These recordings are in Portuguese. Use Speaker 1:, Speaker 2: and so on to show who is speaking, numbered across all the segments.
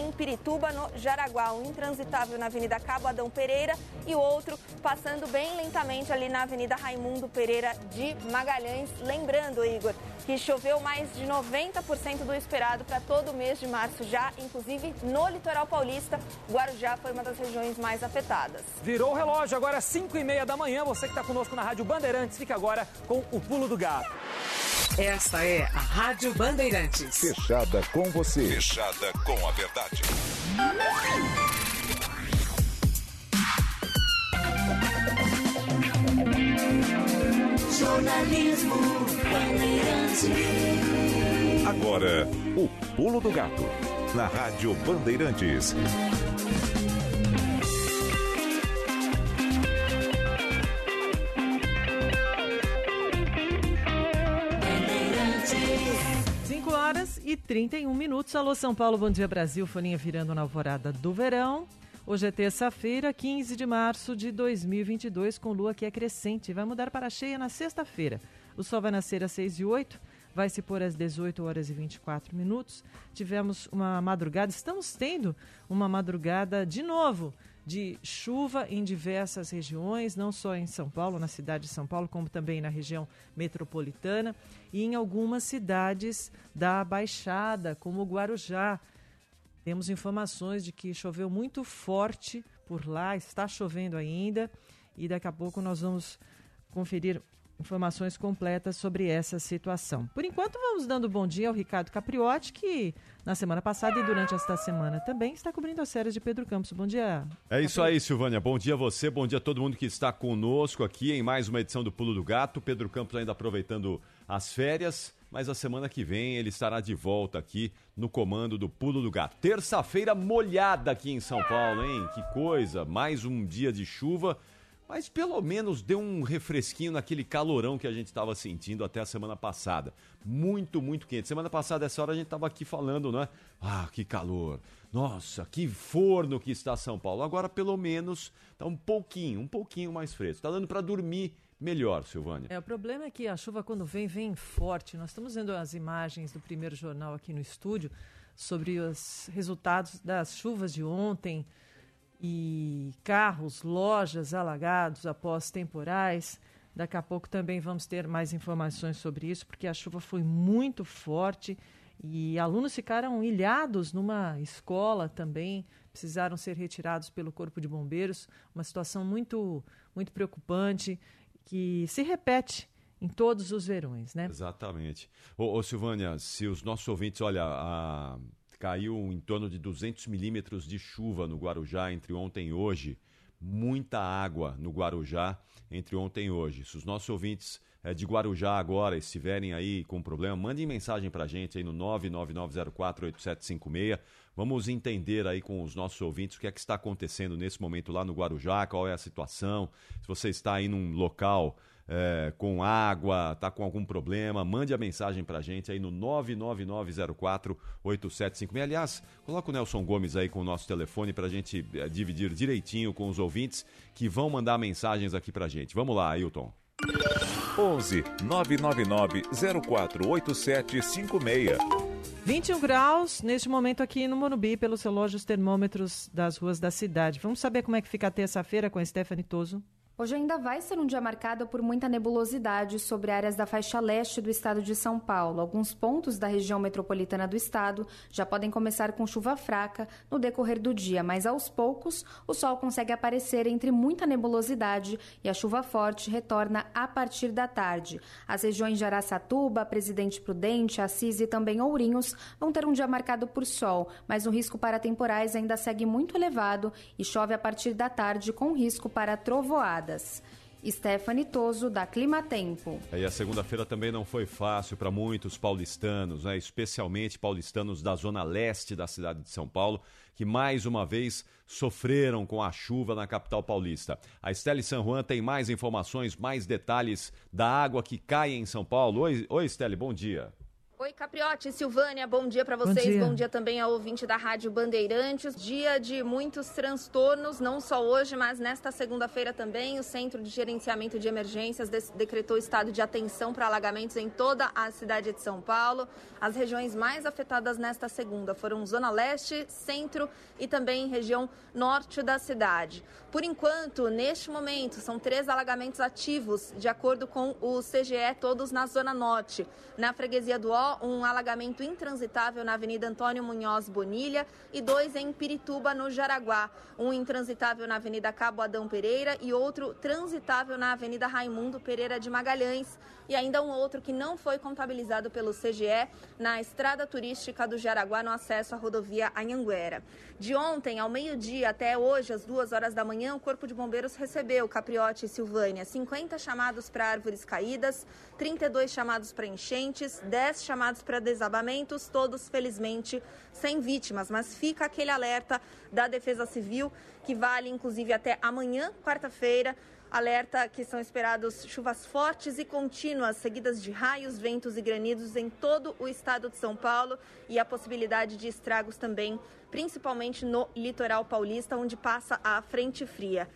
Speaker 1: em Pirituba, no Jaraguá. Um intransitável na Avenida Cabo Adão Pereira e outro passando bem lentamente ali na Avenida Raimundo Pereira de Magalhães. Lembrando, Igor, que choveu mais de 90% do esperado para todo o mês de março já, inclusive no litoral paulista. Guarujá foi uma das regiões mais afetadas.
Speaker 2: Virou o relógio, agora é 5 e meia da manhã. Você que está conosco na Rádio Bandeirantes, fica agora com o Pulo do Gato.
Speaker 3: Esta é a Rádio Bandeirantes.
Speaker 4: Fechada com você.
Speaker 5: Fechada com a verdade.
Speaker 6: Jornalismo Bandeirantes.
Speaker 4: Agora, o Pulo do Gato. Na Rádio Bandeirantes.
Speaker 7: Horas e 31 minutos. Alô, São Paulo, bom dia Brasil. Folhinha virando na alvorada do verão. Hoje é terça-feira, 15 de março de 2022, com lua que é crescente. Vai mudar para cheia na sexta-feira. O sol vai nascer às 6 e 8, vai se pôr às 18 horas e 24 minutos. Tivemos uma madrugada, estamos tendo uma madrugada de novo de chuva em diversas regiões, não só em São Paulo, na cidade de São Paulo, como também na região metropolitana e em algumas cidades da Baixada, como Guarujá. Temos informações de que choveu muito forte por lá, está chovendo ainda, e daqui a pouco nós vamos conferir informações completas sobre essa situação. Por enquanto, vamos dando bom dia ao Ricardo Capriotti, que na semana passada e durante esta semana também está cobrindo as séries de Pedro Campos. Bom dia.
Speaker 8: É isso aí, Silvânia. Bom dia a você, bom dia a todo mundo que está conosco aqui em mais uma edição do Pulo do Gato. Pedro Campos ainda aproveitando as férias, mas a semana que vem ele estará de volta aqui no comando do Pulo do Gato. Terça-feira molhada aqui em São Paulo, hein? Que coisa! Mais um dia de chuva mas pelo menos deu um refresquinho naquele calorão que a gente estava sentindo até a semana passada. Muito, muito quente. Semana passada, essa hora, a gente estava aqui falando, né? Ah, que calor! Nossa, que forno que está São Paulo. Agora, pelo menos, está um pouquinho, um pouquinho mais fresco. Está dando para dormir melhor, Silvânia.
Speaker 7: É, o problema é que a chuva, quando vem, vem forte. Nós estamos vendo as imagens do primeiro jornal aqui no estúdio sobre os resultados das chuvas de ontem e carros, lojas alagados após temporais. Daqui a pouco também vamos ter mais informações sobre isso, porque a chuva foi muito forte e alunos ficaram ilhados numa escola também, precisaram ser retirados pelo Corpo de Bombeiros. Uma situação muito, muito preocupante que se repete em todos os verões, né?
Speaker 8: Exatamente. Ô, ô Silvânia, se os nossos ouvintes, olha, a caiu em torno de 200 milímetros de chuva no Guarujá entre ontem e hoje. Muita água no Guarujá entre ontem e hoje. Se os nossos ouvintes é, de Guarujá agora estiverem aí com problema, mandem mensagem para a gente aí no 999048756. Vamos entender aí com os nossos ouvintes o que é que está acontecendo nesse momento lá no Guarujá, qual é a situação. Se você está aí num local é, com água, está com algum problema, mande a mensagem para a gente aí no 999048756. Aliás, coloca o Nelson Gomes aí com o nosso telefone para a gente é, dividir direitinho com os ouvintes que vão mandar mensagens aqui para a gente. Vamos lá, Ailton.
Speaker 4: 11 999 048756.
Speaker 7: 21 graus neste momento aqui no Morumbi, pelos relógios termômetros das ruas da cidade. Vamos saber como é que fica a terça-feira com a Stephanie Toso.
Speaker 9: Hoje ainda vai ser um dia marcado por muita nebulosidade sobre áreas da faixa leste do estado de São Paulo. Alguns pontos da região metropolitana do estado já podem começar com chuva fraca no decorrer do dia, mas aos poucos o sol consegue aparecer entre muita nebulosidade e a chuva forte retorna a partir da tarde. As regiões de Araçatuba, Presidente Prudente, Assis e também Ourinhos vão ter um dia marcado por sol, mas o risco para temporais ainda segue muito elevado e chove a partir da tarde com risco para trovoada. Stephanie Toso, da Climatempo.
Speaker 8: E a segunda-feira também não foi fácil para muitos paulistanos, né? especialmente paulistanos da zona leste da cidade de São Paulo, que mais uma vez sofreram com a chuva na capital paulista. A Estelle San Juan tem mais informações, mais detalhes da água que cai em São Paulo. Oi, Oi Estelle, bom dia.
Speaker 1: Oi, Capriote, Silvânia, bom dia para vocês.
Speaker 7: Bom dia.
Speaker 1: bom dia também ao ouvinte da Rádio Bandeirantes. Dia de muitos transtornos, não só hoje, mas nesta segunda-feira também. O Centro de Gerenciamento de Emergências de- decretou estado de atenção para alagamentos em toda a cidade de São Paulo. As regiões mais afetadas nesta segunda foram Zona Leste, Centro e também região norte da cidade. Por enquanto, neste momento, são três alagamentos ativos, de acordo com o CGE, todos na Zona Norte. Na freguesia do Ó, um alagamento intransitável na Avenida Antônio Munhoz Bonilha e dois em Pirituba, no Jaraguá. Um intransitável na Avenida Cabo Adão Pereira e outro transitável na Avenida Raimundo Pereira de Magalhães. E ainda um outro que não foi contabilizado pelo CGE na estrada turística do Jaraguá, no acesso à rodovia Anhanguera. De ontem ao meio-dia até hoje, às duas horas da manhã, o Corpo de Bombeiros recebeu, Capriote e Silvânia, 50 chamados para árvores caídas, 32 chamados para enchentes, 10 chamados para desabamentos, todos felizmente sem vítimas. Mas fica aquele alerta da Defesa Civil, que vale inclusive até amanhã, quarta-feira. Alerta que são esperados chuvas fortes e contínuas, seguidas de raios, ventos e granidos em todo o estado de São Paulo e a possibilidade de estragos também, principalmente no litoral paulista, onde passa a frente fria.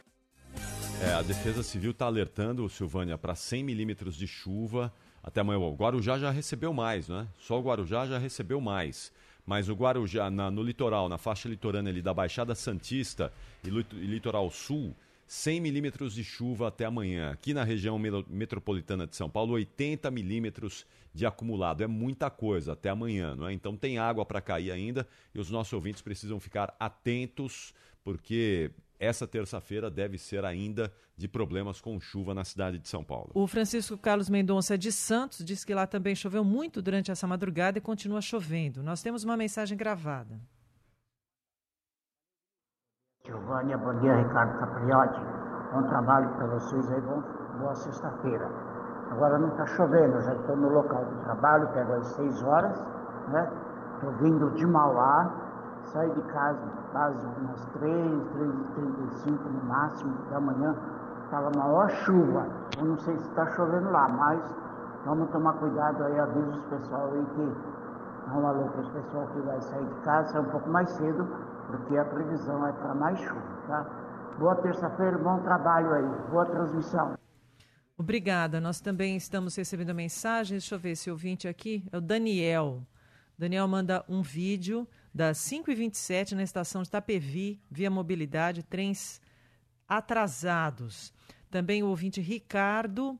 Speaker 8: É, a Defesa Civil está alertando, Silvânia, para 100 milímetros de chuva até amanhã. O Guarujá já recebeu mais, né? Só o Guarujá já recebeu mais. Mas o Guarujá, na- no litoral, na faixa litorânea ali da Baixada Santista e, e Litoral Sul, 100 milímetros de chuva até amanhã. Aqui na região metropolitana de São Paulo, 80 milímetros de acumulado. É muita coisa até amanhã, não é? Então tem água para cair ainda e os nossos ouvintes precisam ficar atentos, porque essa terça-feira deve ser ainda de problemas com chuva na cidade de São Paulo.
Speaker 7: O Francisco Carlos Mendonça de Santos diz que lá também choveu muito durante essa madrugada e continua chovendo. Nós temos uma mensagem gravada.
Speaker 10: Giovânia, bom dia, Ricardo Capriotti. Bom trabalho para vocês aí, bom, boa sexta-feira. Agora não está chovendo, já estou no local do trabalho, pego às 6 horas, né? Estou vindo de Mauá, saí de casa quase umas 3, 3 e 35 no máximo da manhã. Estava maior chuva. Eu não sei se está chovendo lá, mas vamos tomar cuidado aí, aviso os pessoal aí que dá um alô para pessoal que vai sair de casa, sair um pouco mais cedo, porque a previsão é para mais chuva, tá? Boa terça-feira, bom trabalho aí, boa transmissão.
Speaker 7: Obrigada. Nós também estamos recebendo mensagens. Deixa eu ver esse ouvinte aqui. É o Daniel. Daniel manda um vídeo das 5h27 na estação de Itapevi, via mobilidade, trens atrasados. Também o ouvinte Ricardo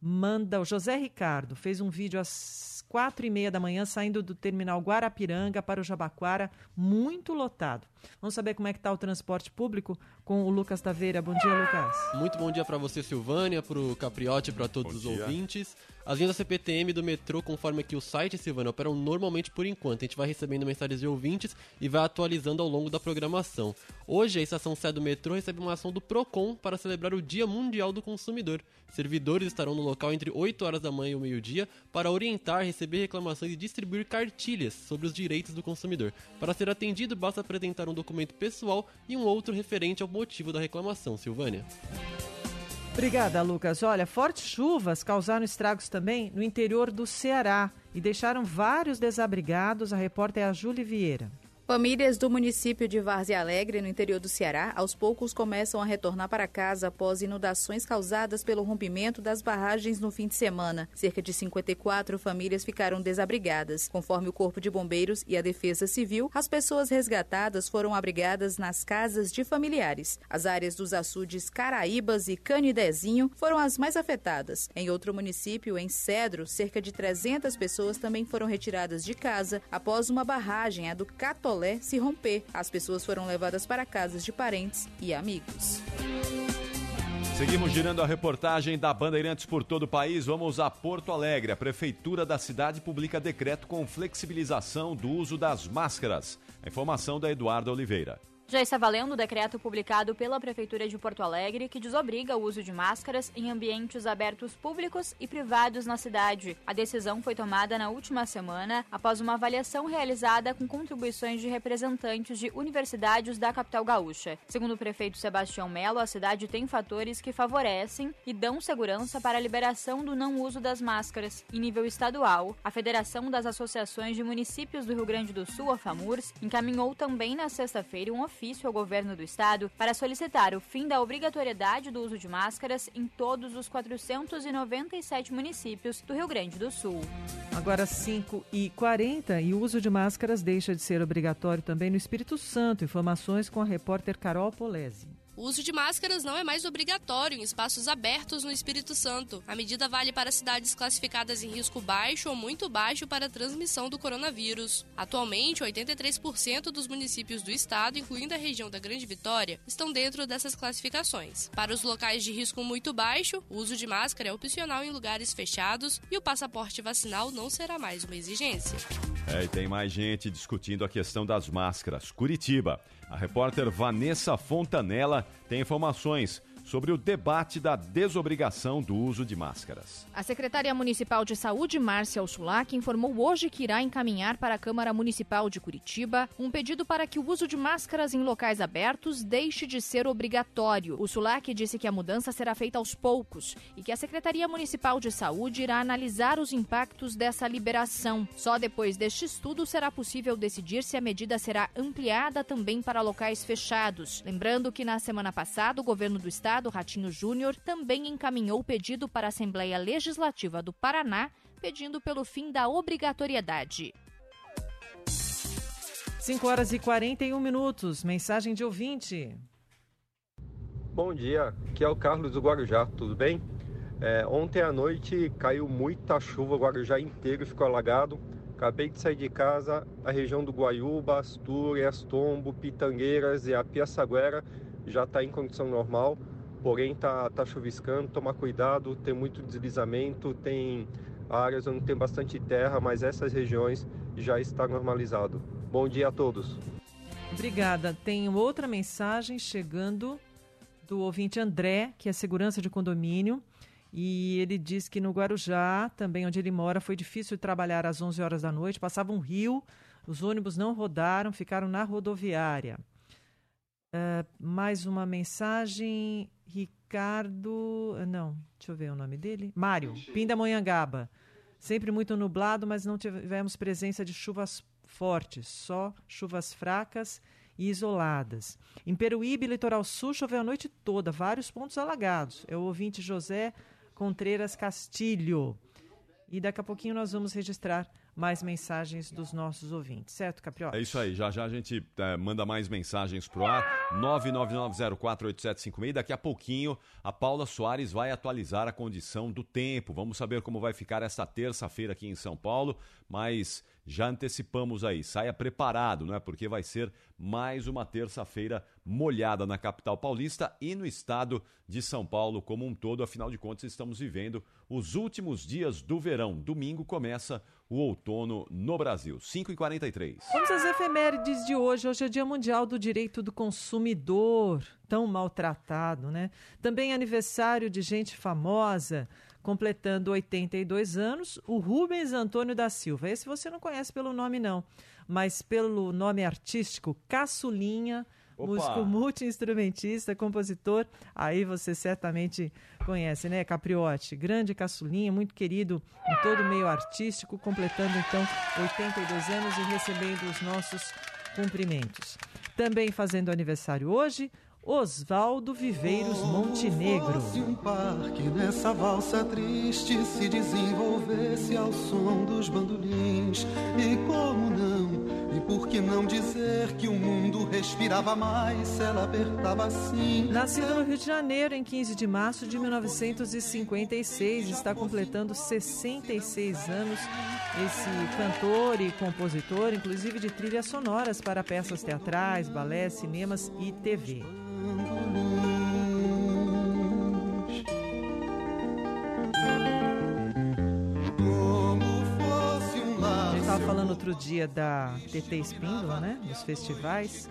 Speaker 7: manda, o José Ricardo fez um vídeo às quatro e meia da manhã saindo do terminal Guarapiranga para o Jabaquara, muito lotado. Vamos saber como é que está o transporte público com o Lucas Taveira. Bom dia, Lucas.
Speaker 11: Muito bom dia para você, Silvânia, para o Capriotti e para todos os ouvintes. As linhas da CPTM do metrô, conforme aqui o site, Silvânia, operam normalmente por enquanto. A gente vai recebendo mensagens de ouvintes e vai atualizando ao longo da programação. Hoje, a estação Sé do metrô recebe uma ação do PROCON para celebrar o Dia Mundial do Consumidor. Servidores estarão no local entre 8 horas da manhã e o meio-dia para orientar, receber reclamações e distribuir cartilhas sobre os direitos do consumidor. Para ser atendido, basta apresentar um documento pessoal e um outro referente ao motivo da reclamação, Silvânia.
Speaker 7: Obrigada, Lucas. Olha, fortes chuvas causaram estragos também no interior do Ceará e deixaram vários desabrigados. A repórter é a Júlia Vieira.
Speaker 12: Famílias do município de Várzea Alegre, no interior do Ceará, aos poucos começam a retornar para casa após inundações causadas pelo rompimento das barragens no fim de semana. Cerca de 54 famílias ficaram desabrigadas. Conforme o Corpo de Bombeiros e a Defesa Civil, as pessoas resgatadas foram abrigadas nas casas de familiares. As áreas dos açudes Caraíbas e Canidezinho foram as mais afetadas. Em outro município, em Cedro, cerca de 300 pessoas também foram retiradas de casa após uma barragem, a do Catolé, se romper. As pessoas foram levadas para casas de parentes e amigos.
Speaker 8: Seguimos girando a reportagem da Bandeirantes por todo o país. Vamos a Porto Alegre. A prefeitura da cidade publica decreto com flexibilização do uso das máscaras. A informação da Eduarda Oliveira.
Speaker 13: Já está valendo o decreto publicado pela Prefeitura de Porto Alegre que desobriga o uso de máscaras em ambientes abertos públicos e privados na cidade. A decisão foi tomada na última semana após uma avaliação realizada com contribuições de representantes de universidades da capital gaúcha. Segundo o prefeito Sebastião Melo, a cidade tem fatores que favorecem e dão segurança para a liberação do não uso das máscaras. Em nível estadual, a Federação das Associações de Municípios do Rio Grande do Sul, a FAMURS, encaminhou também na sexta-feira um ofício ao governo do estado para solicitar o fim da obrigatoriedade do uso de máscaras em todos os 497 municípios do Rio Grande do Sul.
Speaker 7: Agora 5 e 40 e o uso de máscaras deixa de ser obrigatório também no Espírito Santo. Informações com a repórter Carol Polese.
Speaker 14: O uso de máscaras não é mais obrigatório em espaços abertos no Espírito Santo. A medida vale para cidades classificadas em risco baixo ou muito baixo para a transmissão do coronavírus. Atualmente, 83% dos municípios do estado, incluindo a região da Grande Vitória, estão dentro dessas classificações. Para os locais de risco muito baixo, o uso de máscara é opcional em lugares fechados e o passaporte vacinal não será mais uma exigência.
Speaker 8: É, e tem mais gente discutindo a questão das máscaras. Curitiba. A repórter Vanessa Fontanella tem informações sobre o debate da desobrigação do uso de máscaras.
Speaker 15: A secretária municipal de saúde, Márcia Ursulac, informou hoje que irá encaminhar para a Câmara Municipal de Curitiba um pedido para que o uso de máscaras em locais abertos deixe de ser obrigatório. Ursulac disse que a mudança será feita aos poucos e que a Secretaria Municipal de Saúde irá analisar os impactos dessa liberação. Só depois deste estudo será possível decidir se a medida será ampliada também para locais fechados. Lembrando que na semana passada o governo do estado deputado Ratinho Júnior também encaminhou o pedido para a Assembleia Legislativa do Paraná, pedindo pelo fim da obrigatoriedade.
Speaker 7: 5 horas e 41 minutos. Mensagem de ouvinte.
Speaker 16: Bom dia, aqui é o Carlos do Guarujá, tudo bem? É, ontem à noite caiu muita chuva, o Guarujá inteiro ficou alagado. Acabei de sair de casa, a região do Guaiúba, Astúrias, Tombo, Pitangueiras e a Piaçaguera já está em condição normal porém tá, tá chuviscando, tomar cuidado, tem muito deslizamento, tem áreas onde tem bastante terra, mas essas regiões já está normalizado. Bom dia a todos.
Speaker 7: Obrigada. Tem outra mensagem chegando do ouvinte André, que é segurança de condomínio, e ele diz que no Guarujá, também onde ele mora, foi difícil trabalhar às 11 horas da noite, passava um rio, os ônibus não rodaram, ficaram na rodoviária. Uh, mais uma mensagem. Ricardo. Não, deixa eu ver o nome dele. Mário, Pindamonhangaba. Sempre muito nublado, mas não tivemos presença de chuvas fortes, só chuvas fracas e isoladas. Em Peruíbe, litoral sul, choveu a noite toda, vários pontos alagados. É o ouvinte José Contreiras Castilho. E daqui a pouquinho nós vamos registrar mais mensagens dos nossos ouvintes, certo, Capriotti?
Speaker 8: É isso aí, já já a gente é, manda mais mensagens pro ar, 999048756. Daqui a pouquinho a Paula Soares vai atualizar a condição do tempo. Vamos saber como vai ficar esta terça-feira aqui em São Paulo, mas já antecipamos aí, saia preparado, não é? Porque vai ser mais uma terça-feira molhada na capital paulista e no estado de São Paulo como um todo. Afinal de contas, estamos vivendo os últimos dias do verão. Domingo começa o outono no Brasil. 5 e 43
Speaker 7: Vamos às efemérides de hoje. Hoje é Dia Mundial do Direito do Consumidor, tão maltratado, né? Também aniversário de gente famosa, completando 82 anos, o Rubens Antônio da Silva. Esse você não conhece pelo nome, não, mas pelo nome artístico, Caçulinha Opa. músico multi-instrumentista, compositor. Aí você certamente conhece, né? Capriotti, grande caçulinha, muito querido em todo o meio artístico, completando então 82 anos e recebendo os nossos cumprimentos. Também fazendo aniversário hoje, Oswaldo Viveiros Montenegro.
Speaker 17: Se um parque nessa valsa triste se desenvolvesse ao som dos bandolins, e como não? E por que não dizer que o mundo respirava mais se ela apertava assim?
Speaker 7: Nascido no Rio de Janeiro em 15 de março de 1956, está completando 66 anos esse cantor e compositor, inclusive de trilhas sonoras para peças teatrais, balé, cinemas e TV. falando outro dia da TT Espíndola, né? Dos festivais.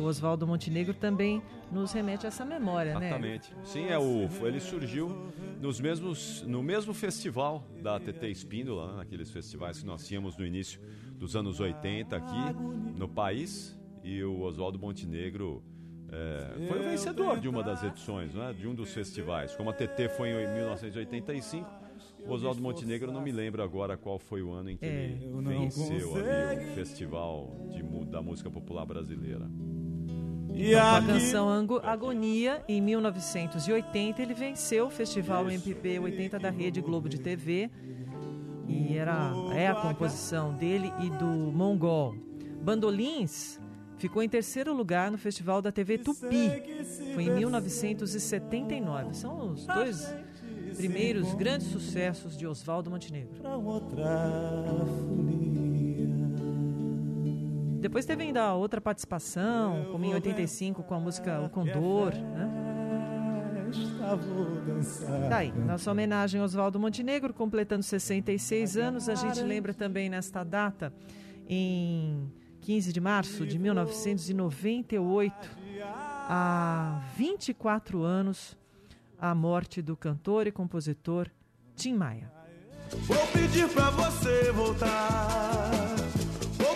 Speaker 7: O Oswaldo Montenegro também nos remete a essa memória, né?
Speaker 8: Exatamente. Sim, é o, ele surgiu nos mesmos, no mesmo festival da TT Espíndola, né? naqueles festivais que nós tínhamos no início dos anos 80 aqui no país. E o Oswaldo Montenegro é, foi o vencedor de uma das edições, né? de um dos festivais. Como a TT foi em 1985, o Oswaldo Montenegro não me lembro agora qual foi o ano em que
Speaker 7: É.
Speaker 8: ele venceu ali o festival de, da música popular brasileira.
Speaker 7: Com a canção Agonia, em 1980, ele venceu o Festival MPB 80 da Rede Globo de TV. E era, é a composição dele e do Mongol. Bandolins ficou em terceiro lugar no Festival da TV Tupi. Foi em 1979. São os dois primeiros grandes sucessos de Oswaldo Montenegro. Depois teve ainda a outra participação, como em 85 com a música O Condor, né? Daí, nossa homenagem a Oswaldo Montenegro, completando 66 anos. A gente lembra também nesta data, em 15 de março de 1998, há 24 anos, a morte do cantor e compositor Tim Maia.
Speaker 6: Vou pedir pra você voltar.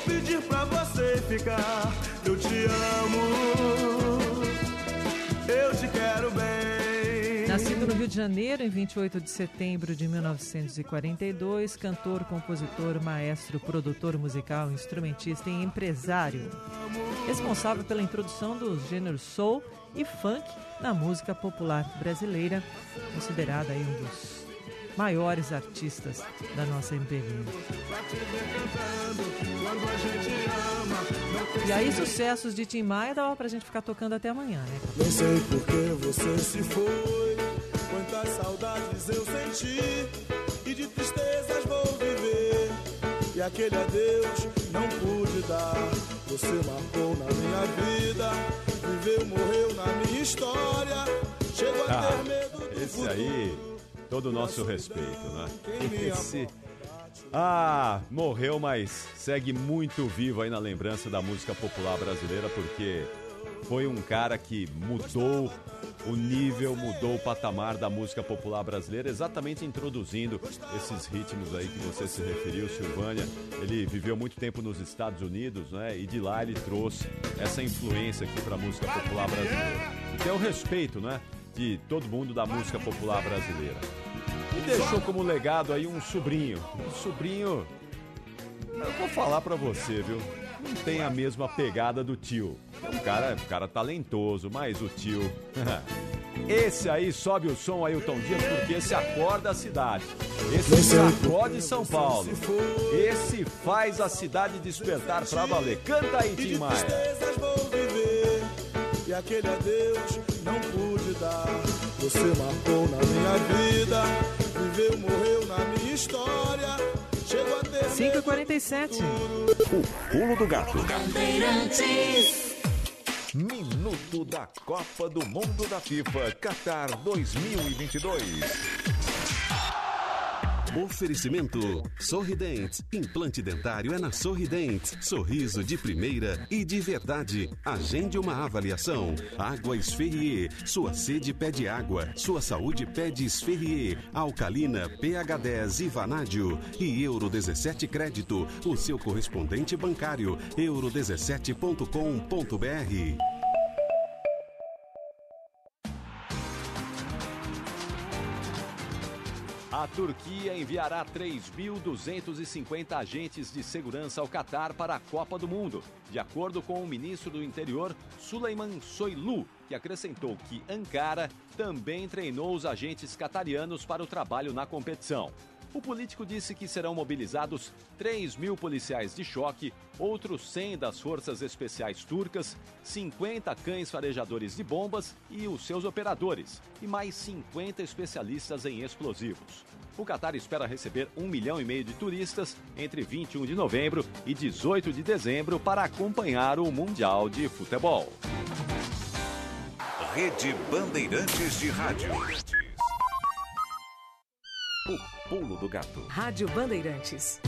Speaker 6: Pedir pra você ficar. Eu te amo. Eu te quero bem.
Speaker 7: Nascido no Rio de Janeiro em 28 de setembro de 1942, cantor, compositor, maestro, produtor musical, instrumentista e empresário. Responsável pela introdução dos gêneros soul e funk na música popular brasileira, considerado aí um dos maiores artistas da nossa MPB. E aí, sucessos de Tim Maia dava pra gente ficar tocando até amanhã, né?
Speaker 6: Nem sei por que você se foi. Quantas saudades eu senti. E de tristezas vou viver. E aquele adeus não pude dar. Você marcou na minha vida. Viveu, morreu na minha história. Chego a ter medo do
Speaker 8: Ah, esse
Speaker 6: futuro.
Speaker 8: aí, todo o nosso respeito, né? Esse. Ah, morreu, mas segue muito vivo aí na lembrança da música popular brasileira, porque foi um cara que mudou o nível, mudou o patamar da música popular brasileira, exatamente introduzindo esses ritmos aí que você se referiu, Silvânia. Ele viveu muito tempo nos Estados Unidos, né? E de lá ele trouxe essa influência aqui para a música popular brasileira. E tem o respeito, né? De todo mundo da música popular brasileira. E deixou como legado aí um sobrinho. Um sobrinho. Eu vou falar pra você, viu? Não tem a mesma pegada do tio. É um cara, um cara talentoso, mas o tio. Esse aí sobe o som Ailton Dias porque esse acorda a cidade. Esse sacode São Paulo. Esse faz a cidade despertar pra valer. Canta aí, Tim Maia.
Speaker 6: E aquele adeus não pude dar. Você marcou na minha vida. Viveu, morreu na minha história. Chego a ter
Speaker 7: 5h47.
Speaker 4: O pulo do gato.
Speaker 6: Bandeirantes.
Speaker 4: Minuto da Copa do Mundo da FIFA Qatar 2022.
Speaker 18: Oferecimento Sorridentes. Implante dentário é na Sorridentes. Sorriso de primeira e de verdade. Agende uma avaliação. Água Esferrier. Sua sede pede água. Sua saúde pede Esferrier. Alcalina, pH 10 e Vanádio. E Euro 17 Crédito. O seu correspondente bancário. euro17.com.br.
Speaker 8: A Turquia enviará 3.250 agentes de segurança ao Catar para a Copa do Mundo, de acordo com o ministro do Interior, Suleyman Soylu, que acrescentou que Ankara também treinou os agentes catarianos para o trabalho na competição. O político disse que serão mobilizados 3 mil policiais de choque, outros 100 das forças especiais turcas, 50 cães farejadores de bombas e os seus operadores, e mais 50 especialistas em explosivos. O Catar espera receber um milhão e meio de turistas entre 21 de novembro e 18 de dezembro para acompanhar o Mundial de Futebol.
Speaker 4: Rede Bandeirantes de Rádio. O pulo do gato.
Speaker 3: Rádio Bandeirantes.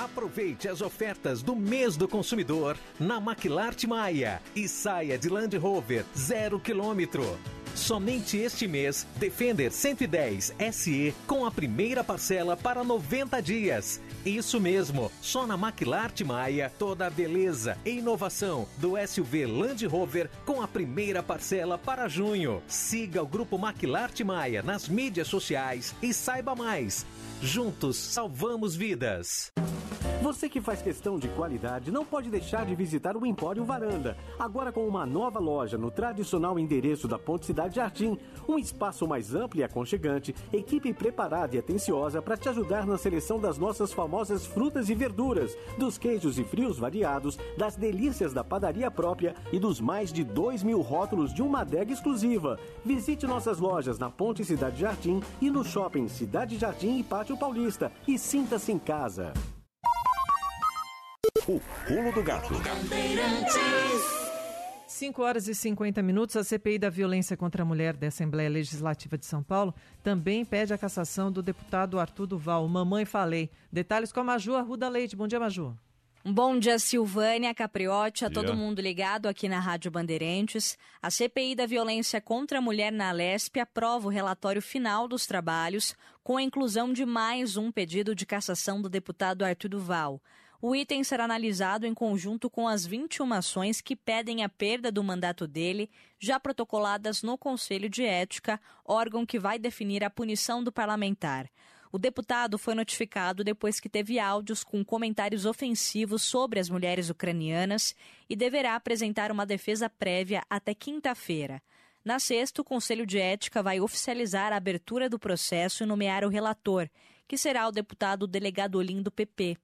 Speaker 19: Aproveite as ofertas do mês do consumidor na Maquilarte Maia e saia de Land Rover zero quilômetro. Somente este mês, Defender 110 SE com a primeira parcela para 90 dias. Isso mesmo, só na Maquilarte Maia, toda a beleza e inovação do SUV Land Rover com a primeira parcela para junho. Siga o grupo Maquilarte Maia nas mídias sociais e saiba mais. Juntos salvamos vidas.
Speaker 20: Você que faz questão de qualidade não pode deixar de visitar o Empório Varanda. Agora com uma nova loja no tradicional endereço da Ponte Cidade Jardim. Um espaço mais amplo e aconchegante, equipe preparada e atenciosa para te ajudar na seleção das nossas famosas frutas e verduras, dos queijos e frios variados, das delícias da padaria própria e dos mais de 2 mil rótulos de uma adega exclusiva. Visite nossas lojas na Ponte Cidade Jardim e no shopping Cidade Jardim e Pátio Paulista e sinta-se em casa.
Speaker 4: O pulo do gato.
Speaker 7: 5 horas e 50 minutos, a CPI da violência contra a mulher da Assembleia Legislativa de São Paulo também pede a cassação do deputado Arthur Duval. Mamãe falei. Detalhes com a Maju Arruda Leite. Bom dia, Maju.
Speaker 21: Bom dia, Silvânia, Capriotti, a todo mundo ligado aqui na Rádio Bandeirantes. A CPI da violência contra a mulher na Alesp aprova o relatório final dos trabalhos, com a inclusão de mais um pedido de cassação do deputado Arthur Duval. O item será analisado em conjunto com as 21 ações que pedem a perda do mandato dele, já protocoladas no Conselho de Ética, órgão que vai definir a punição do parlamentar. O deputado foi notificado depois que teve áudios com comentários ofensivos sobre as mulheres ucranianas e deverá apresentar uma defesa prévia até quinta-feira. Na sexta, o Conselho de Ética vai oficializar a abertura do processo e nomear o relator, que será o deputado delegado Olim do PP.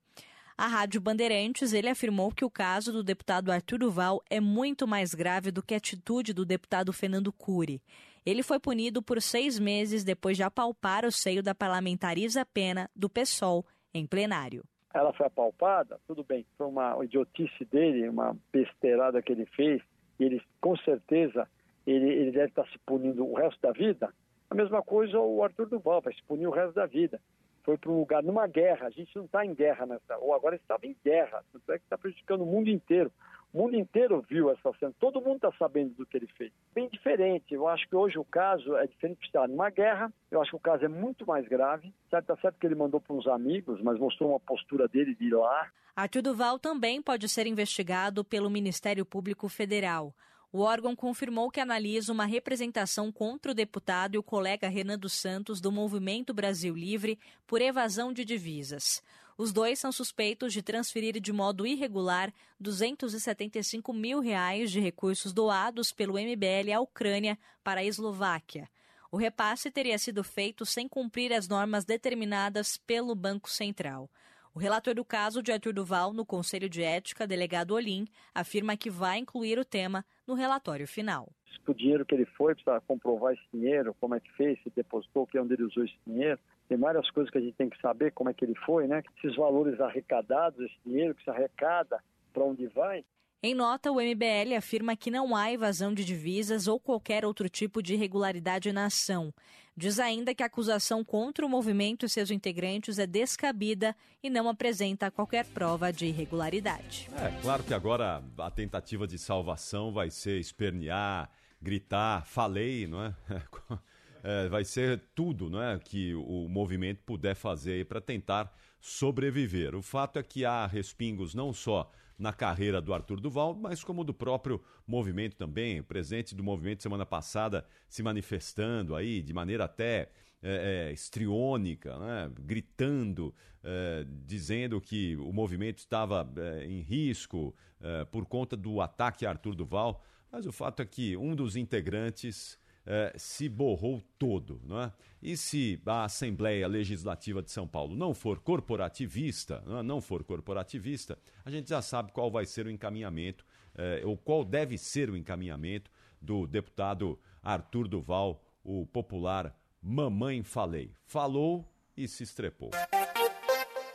Speaker 21: À Rádio Bandeirantes, ele afirmou que o caso do deputado Arthur Duval é muito mais grave do que a atitude do deputado Fernando Cury. Ele foi punido por seis meses depois de apalpar o seio da parlamentar Isa Pena, do PSOL, em plenário.
Speaker 22: ela foi apalpada, tudo bem, foi uma idiotice dele, uma besteirada que ele fez, e ele, com certeza, ele, ele deve estar se punindo o resto da vida. A mesma coisa o Arthur Duval, vai se punir o resto da vida. Foi para um lugar, numa guerra, a gente não está em guerra nessa, ou agora estava em guerra, tanto é que está prejudicando o mundo inteiro. O mundo inteiro viu essa cena, todo mundo está sabendo do que ele fez. Bem diferente, eu acho que hoje o caso é diferente de estar numa guerra, eu acho que o caso é muito mais grave. Certo, tá certo que ele mandou para uns amigos, mas mostrou uma postura dele de ir lá.
Speaker 21: Arthur Duval também pode ser investigado pelo Ministério Público Federal. O órgão confirmou que analisa uma representação contra o deputado e o colega Renan dos Santos do Movimento Brasil Livre por evasão de divisas. Os dois são suspeitos de transferir de modo irregular 275 mil reais de recursos doados pelo MBL à Ucrânia para a Eslováquia. O repasse teria sido feito sem cumprir as normas determinadas pelo Banco Central. O relator do caso de Arthur Duval no Conselho de Ética, delegado Olim, afirma que vai incluir o tema no relatório final.
Speaker 22: O dinheiro que ele foi, precisa comprovar esse dinheiro, como é que fez, se depositou, que é onde ele usou esse dinheiro. Tem várias coisas que a gente tem que saber, como é que ele foi, né? Esses valores arrecadados, esse dinheiro que se arrecada, para onde vai.
Speaker 21: Em nota, o MBL afirma que não há evasão de divisas ou qualquer outro tipo de irregularidade na ação. Diz ainda que a acusação contra o movimento e seus integrantes é descabida e não apresenta qualquer prova de irregularidade.
Speaker 8: É, claro que agora a tentativa de salvação vai ser espernear, gritar, falei, não é? É, vai ser tudo não é, que o movimento puder fazer para tentar sobreviver. O fato é que há respingos não só na carreira do Arthur Duval, mas como do próprio movimento também. O presidente do movimento semana passada se manifestando aí de maneira até é, é, estriônica, né? gritando, é, dizendo que o movimento estava é, em risco é, por conta do ataque a Arthur Duval. Mas o fato é que um dos integrantes eh, se borrou todo. Não é? E se a Assembleia Legislativa de São Paulo não for corporativista, não, é? não for corporativista, a gente já sabe qual vai ser o encaminhamento, eh, ou qual deve ser o encaminhamento do deputado Arthur Duval, o popular Mamãe Falei. Falou e se estrepou.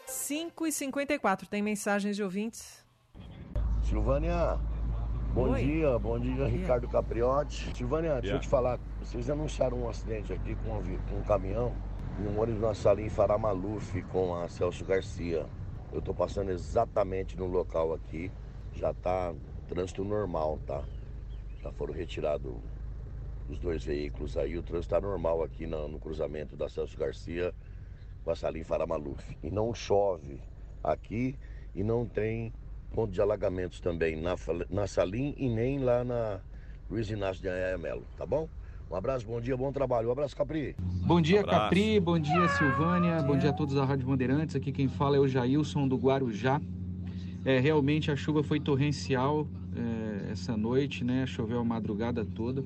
Speaker 7: 5 e 54 tem mensagens de ouvintes?
Speaker 23: Silvânia, bom
Speaker 7: Oi.
Speaker 23: dia, bom dia, Ricardo Capriotti. Silvânia, deixa eu te falar, vocês anunciaram um acidente aqui com um, com um caminhão e um ônibus na salinha em Fará Maluf com a Celso Garcia. Eu estou passando exatamente no local aqui. Já está trânsito normal, tá? Já foram retirados os dois veículos aí. O trânsito está normal aqui no, no cruzamento da Celso Garcia com a Salim Faramaluf. E não chove aqui e não tem ponto de alagamentos também na, na Salim e nem lá na Luiz Inácio de Anhaia Melo, tá bom? Um abraço, bom dia, bom trabalho. Um abraço, Capri.
Speaker 24: Bom dia, Capri. Bom dia, Silvânia. Bom dia a todos da Rádio Bandeirantes. Aqui quem fala é o Jailson do Guarujá. É, realmente a chuva foi torrencial é, essa noite, né? Choveu a madrugada toda.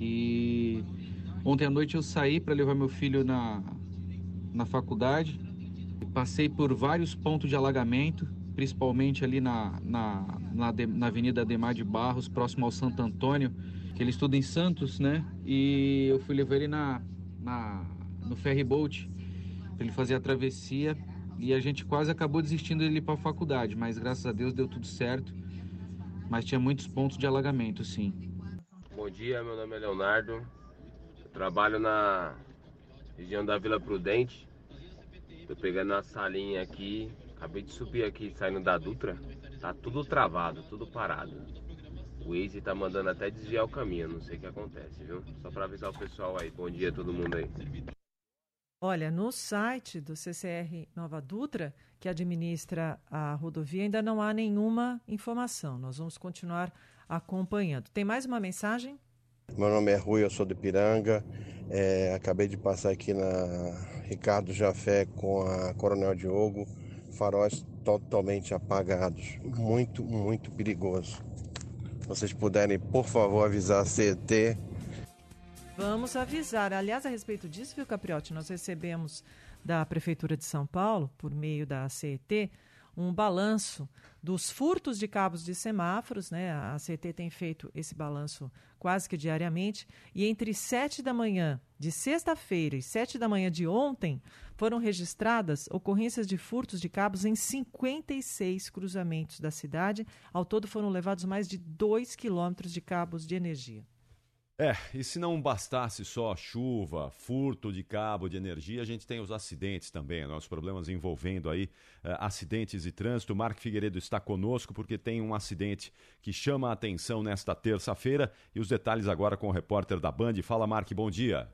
Speaker 24: E ontem à noite eu saí para levar meu filho na, na faculdade. Passei por vários pontos de alagamento, principalmente ali na, na, na, na Avenida Ademar de Barros, próximo ao Santo Antônio que ele estuda em Santos, né? E eu fui levar ele na, na no ferry boat para ele fazer a travessia e a gente quase acabou desistindo dele para a faculdade, mas graças a Deus deu tudo certo. Mas tinha muitos pontos de alagamento, sim.
Speaker 25: Bom dia, meu nome é Leonardo. Eu trabalho na região da Vila Prudente. Tô pegando uma salinha aqui. Acabei de subir aqui saindo da Dutra. Tá tudo travado, tudo parado. O Waze tá mandando até desviar o caminho, não sei o que acontece, viu? Só para avisar o pessoal aí. Bom dia a todo mundo aí.
Speaker 7: Olha, no site do CCR Nova Dutra, que administra a rodovia, ainda não há nenhuma informação. Nós vamos continuar acompanhando. Tem mais uma mensagem?
Speaker 23: Meu nome é Rui, eu sou de Piranga. É, acabei de passar aqui na Ricardo Jafé com a Coronel Diogo. Faróis totalmente apagados. Muito, muito perigoso vocês puderem, por favor, avisar a CET.
Speaker 7: Vamos avisar. Aliás, a respeito disso, viu, Capriotti, nós recebemos da Prefeitura de São Paulo, por meio da CET, um balanço dos furtos de cabos de semáforos, né? A CET tem feito esse balanço quase que diariamente, e entre 7 da manhã de sexta-feira e 7 da manhã de ontem, foram registradas ocorrências de furtos de cabos em 56 cruzamentos da cidade. Ao todo foram levados mais de 2 quilômetros de cabos de energia.
Speaker 8: É, e se não bastasse só chuva, furto de cabo de energia, a gente tem os acidentes também, nossos né? problemas envolvendo aí uh, acidentes e trânsito. Marco Figueiredo está conosco porque tem um acidente que chama a atenção nesta terça-feira e os detalhes agora com o repórter da Band. Fala, Marco, bom dia.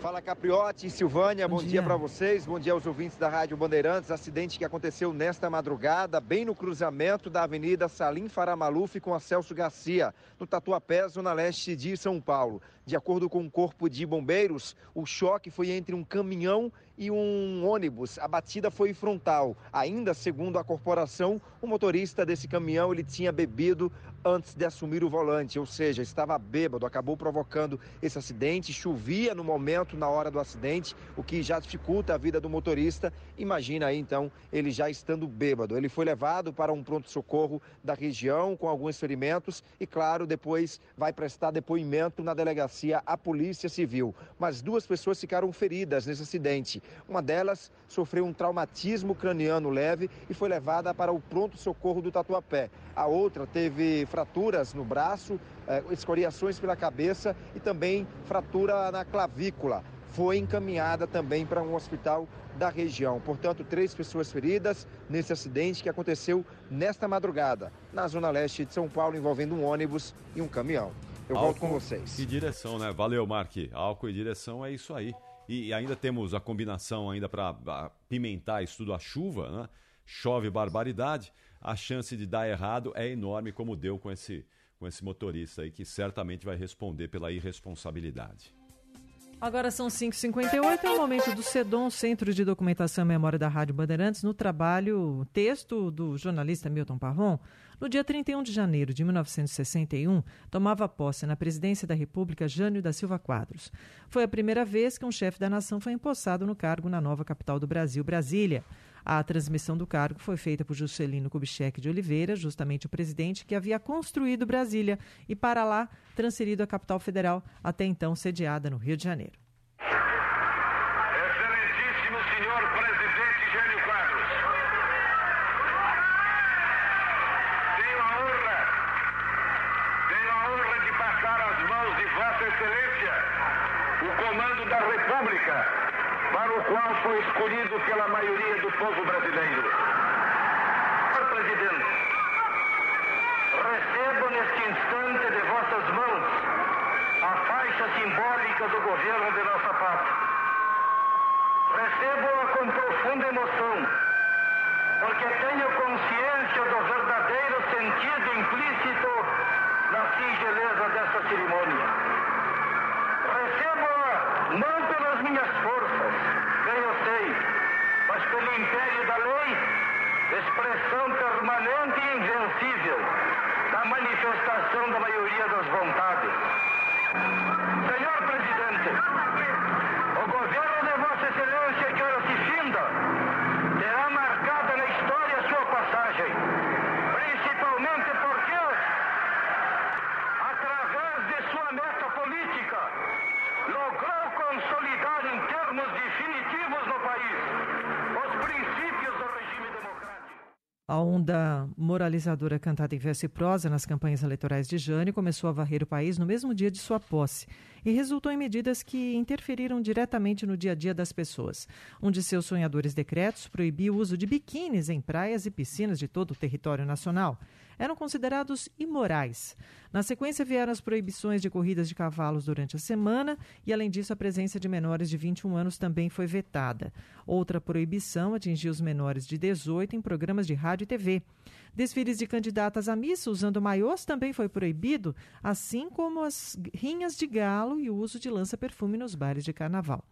Speaker 26: Fala Capriotti e Silvânia, bom, bom dia, dia para vocês, bom dia aos ouvintes da Rádio Bandeirantes. Acidente que aconteceu nesta madrugada, bem no cruzamento da Avenida Salim Faramaluf com a Celso Garcia, no Tatuapé, zona leste de São Paulo. De acordo com o Corpo de Bombeiros, o choque foi entre um caminhão e um ônibus. A batida foi frontal. Ainda segundo a corporação, o motorista desse caminhão ele tinha bebido antes de assumir o volante, ou seja, estava bêbado, acabou provocando esse acidente. Chovia no momento, na hora do acidente, o que já dificulta a vida do motorista. Imagina aí então ele já estando bêbado. Ele foi levado para um pronto-socorro da região com alguns ferimentos e, claro, depois vai prestar depoimento na delegacia à Polícia Civil. Mas duas pessoas ficaram feridas nesse acidente. Uma delas sofreu um traumatismo craniano leve e foi levada para o pronto-socorro do Tatuapé. A outra teve fraturas no braço, eh, escoriações pela cabeça e também fratura na clavícula. Foi encaminhada também para um hospital da região. Portanto, três pessoas feridas nesse acidente que aconteceu nesta madrugada, na zona leste de São Paulo, envolvendo um ônibus e um caminhão. Eu
Speaker 8: Álcool
Speaker 26: volto com vocês.
Speaker 8: E direção, né? Valeu, Mark. Álcool e direção é isso aí. E ainda temos a combinação ainda para pimentar isso tudo, a chuva, né? Chove barbaridade, a chance de dar errado é enorme, como deu com esse, com esse motorista aí, que certamente vai responder pela irresponsabilidade.
Speaker 7: Agora são 5h58, é o momento do CEDOM, Centro de Documentação e Memória da Rádio Bandeirantes, no trabalho texto do jornalista Milton Parron. No dia 31 de janeiro de 1961, tomava posse na presidência da República Jânio da Silva Quadros. Foi a primeira vez que um chefe da nação foi empossado no cargo na nova capital do Brasil, Brasília. A transmissão do cargo foi feita por Juscelino Kubitschek de Oliveira, justamente o presidente que havia construído Brasília e para lá transferido a capital federal, até então sediada no Rio de Janeiro.
Speaker 27: Excelentíssimo senhor presidente Jânio Quadros. Tenho a honra, tenho a honra de passar às mãos de Vossa Excelência o comando da República para o o qual foi escolhido pela maioria do povo brasileiro. Senhor presidente, recebo neste instante de vossas mãos a faixa simbólica do governo de nossa pátria. Recebo-a com profunda emoção, porque tenho consciência do verdadeiro sentido implícito na singeleza dessa cerimônia. Recebo-a não pelas minhas forças, bem eu sei, mas pelo império da lei, expressão permanente e invencível da manifestação da maioria das vontades. Senhor Presidente, o governo de Vossa Excelência que ora se finda terá marcada na história sua passagem, principalmente porque, através de sua meta política, logrou consolidar em termos definitivos no país os princípios do regime democrático.
Speaker 7: A onda moralizadora cantada em verso e prosa nas campanhas eleitorais de Jânio começou a varrer o país no mesmo dia de sua posse e resultou em medidas que interferiram diretamente no dia a dia das pessoas. Um de seus sonhadores decretos proibiu o uso de biquínis em praias e piscinas de todo o território nacional. Eram considerados imorais. Na sequência vieram as proibições de corridas de cavalos durante a semana e, além disso, a presença de menores de 21 anos também foi vetada. Outra proibição atingiu os menores de 18 em programas de rádio e TV. Desfiles de candidatas à missa usando maiôs também foi proibido, assim como as rinhas de galo e o uso de lança-perfume nos bailes de carnaval.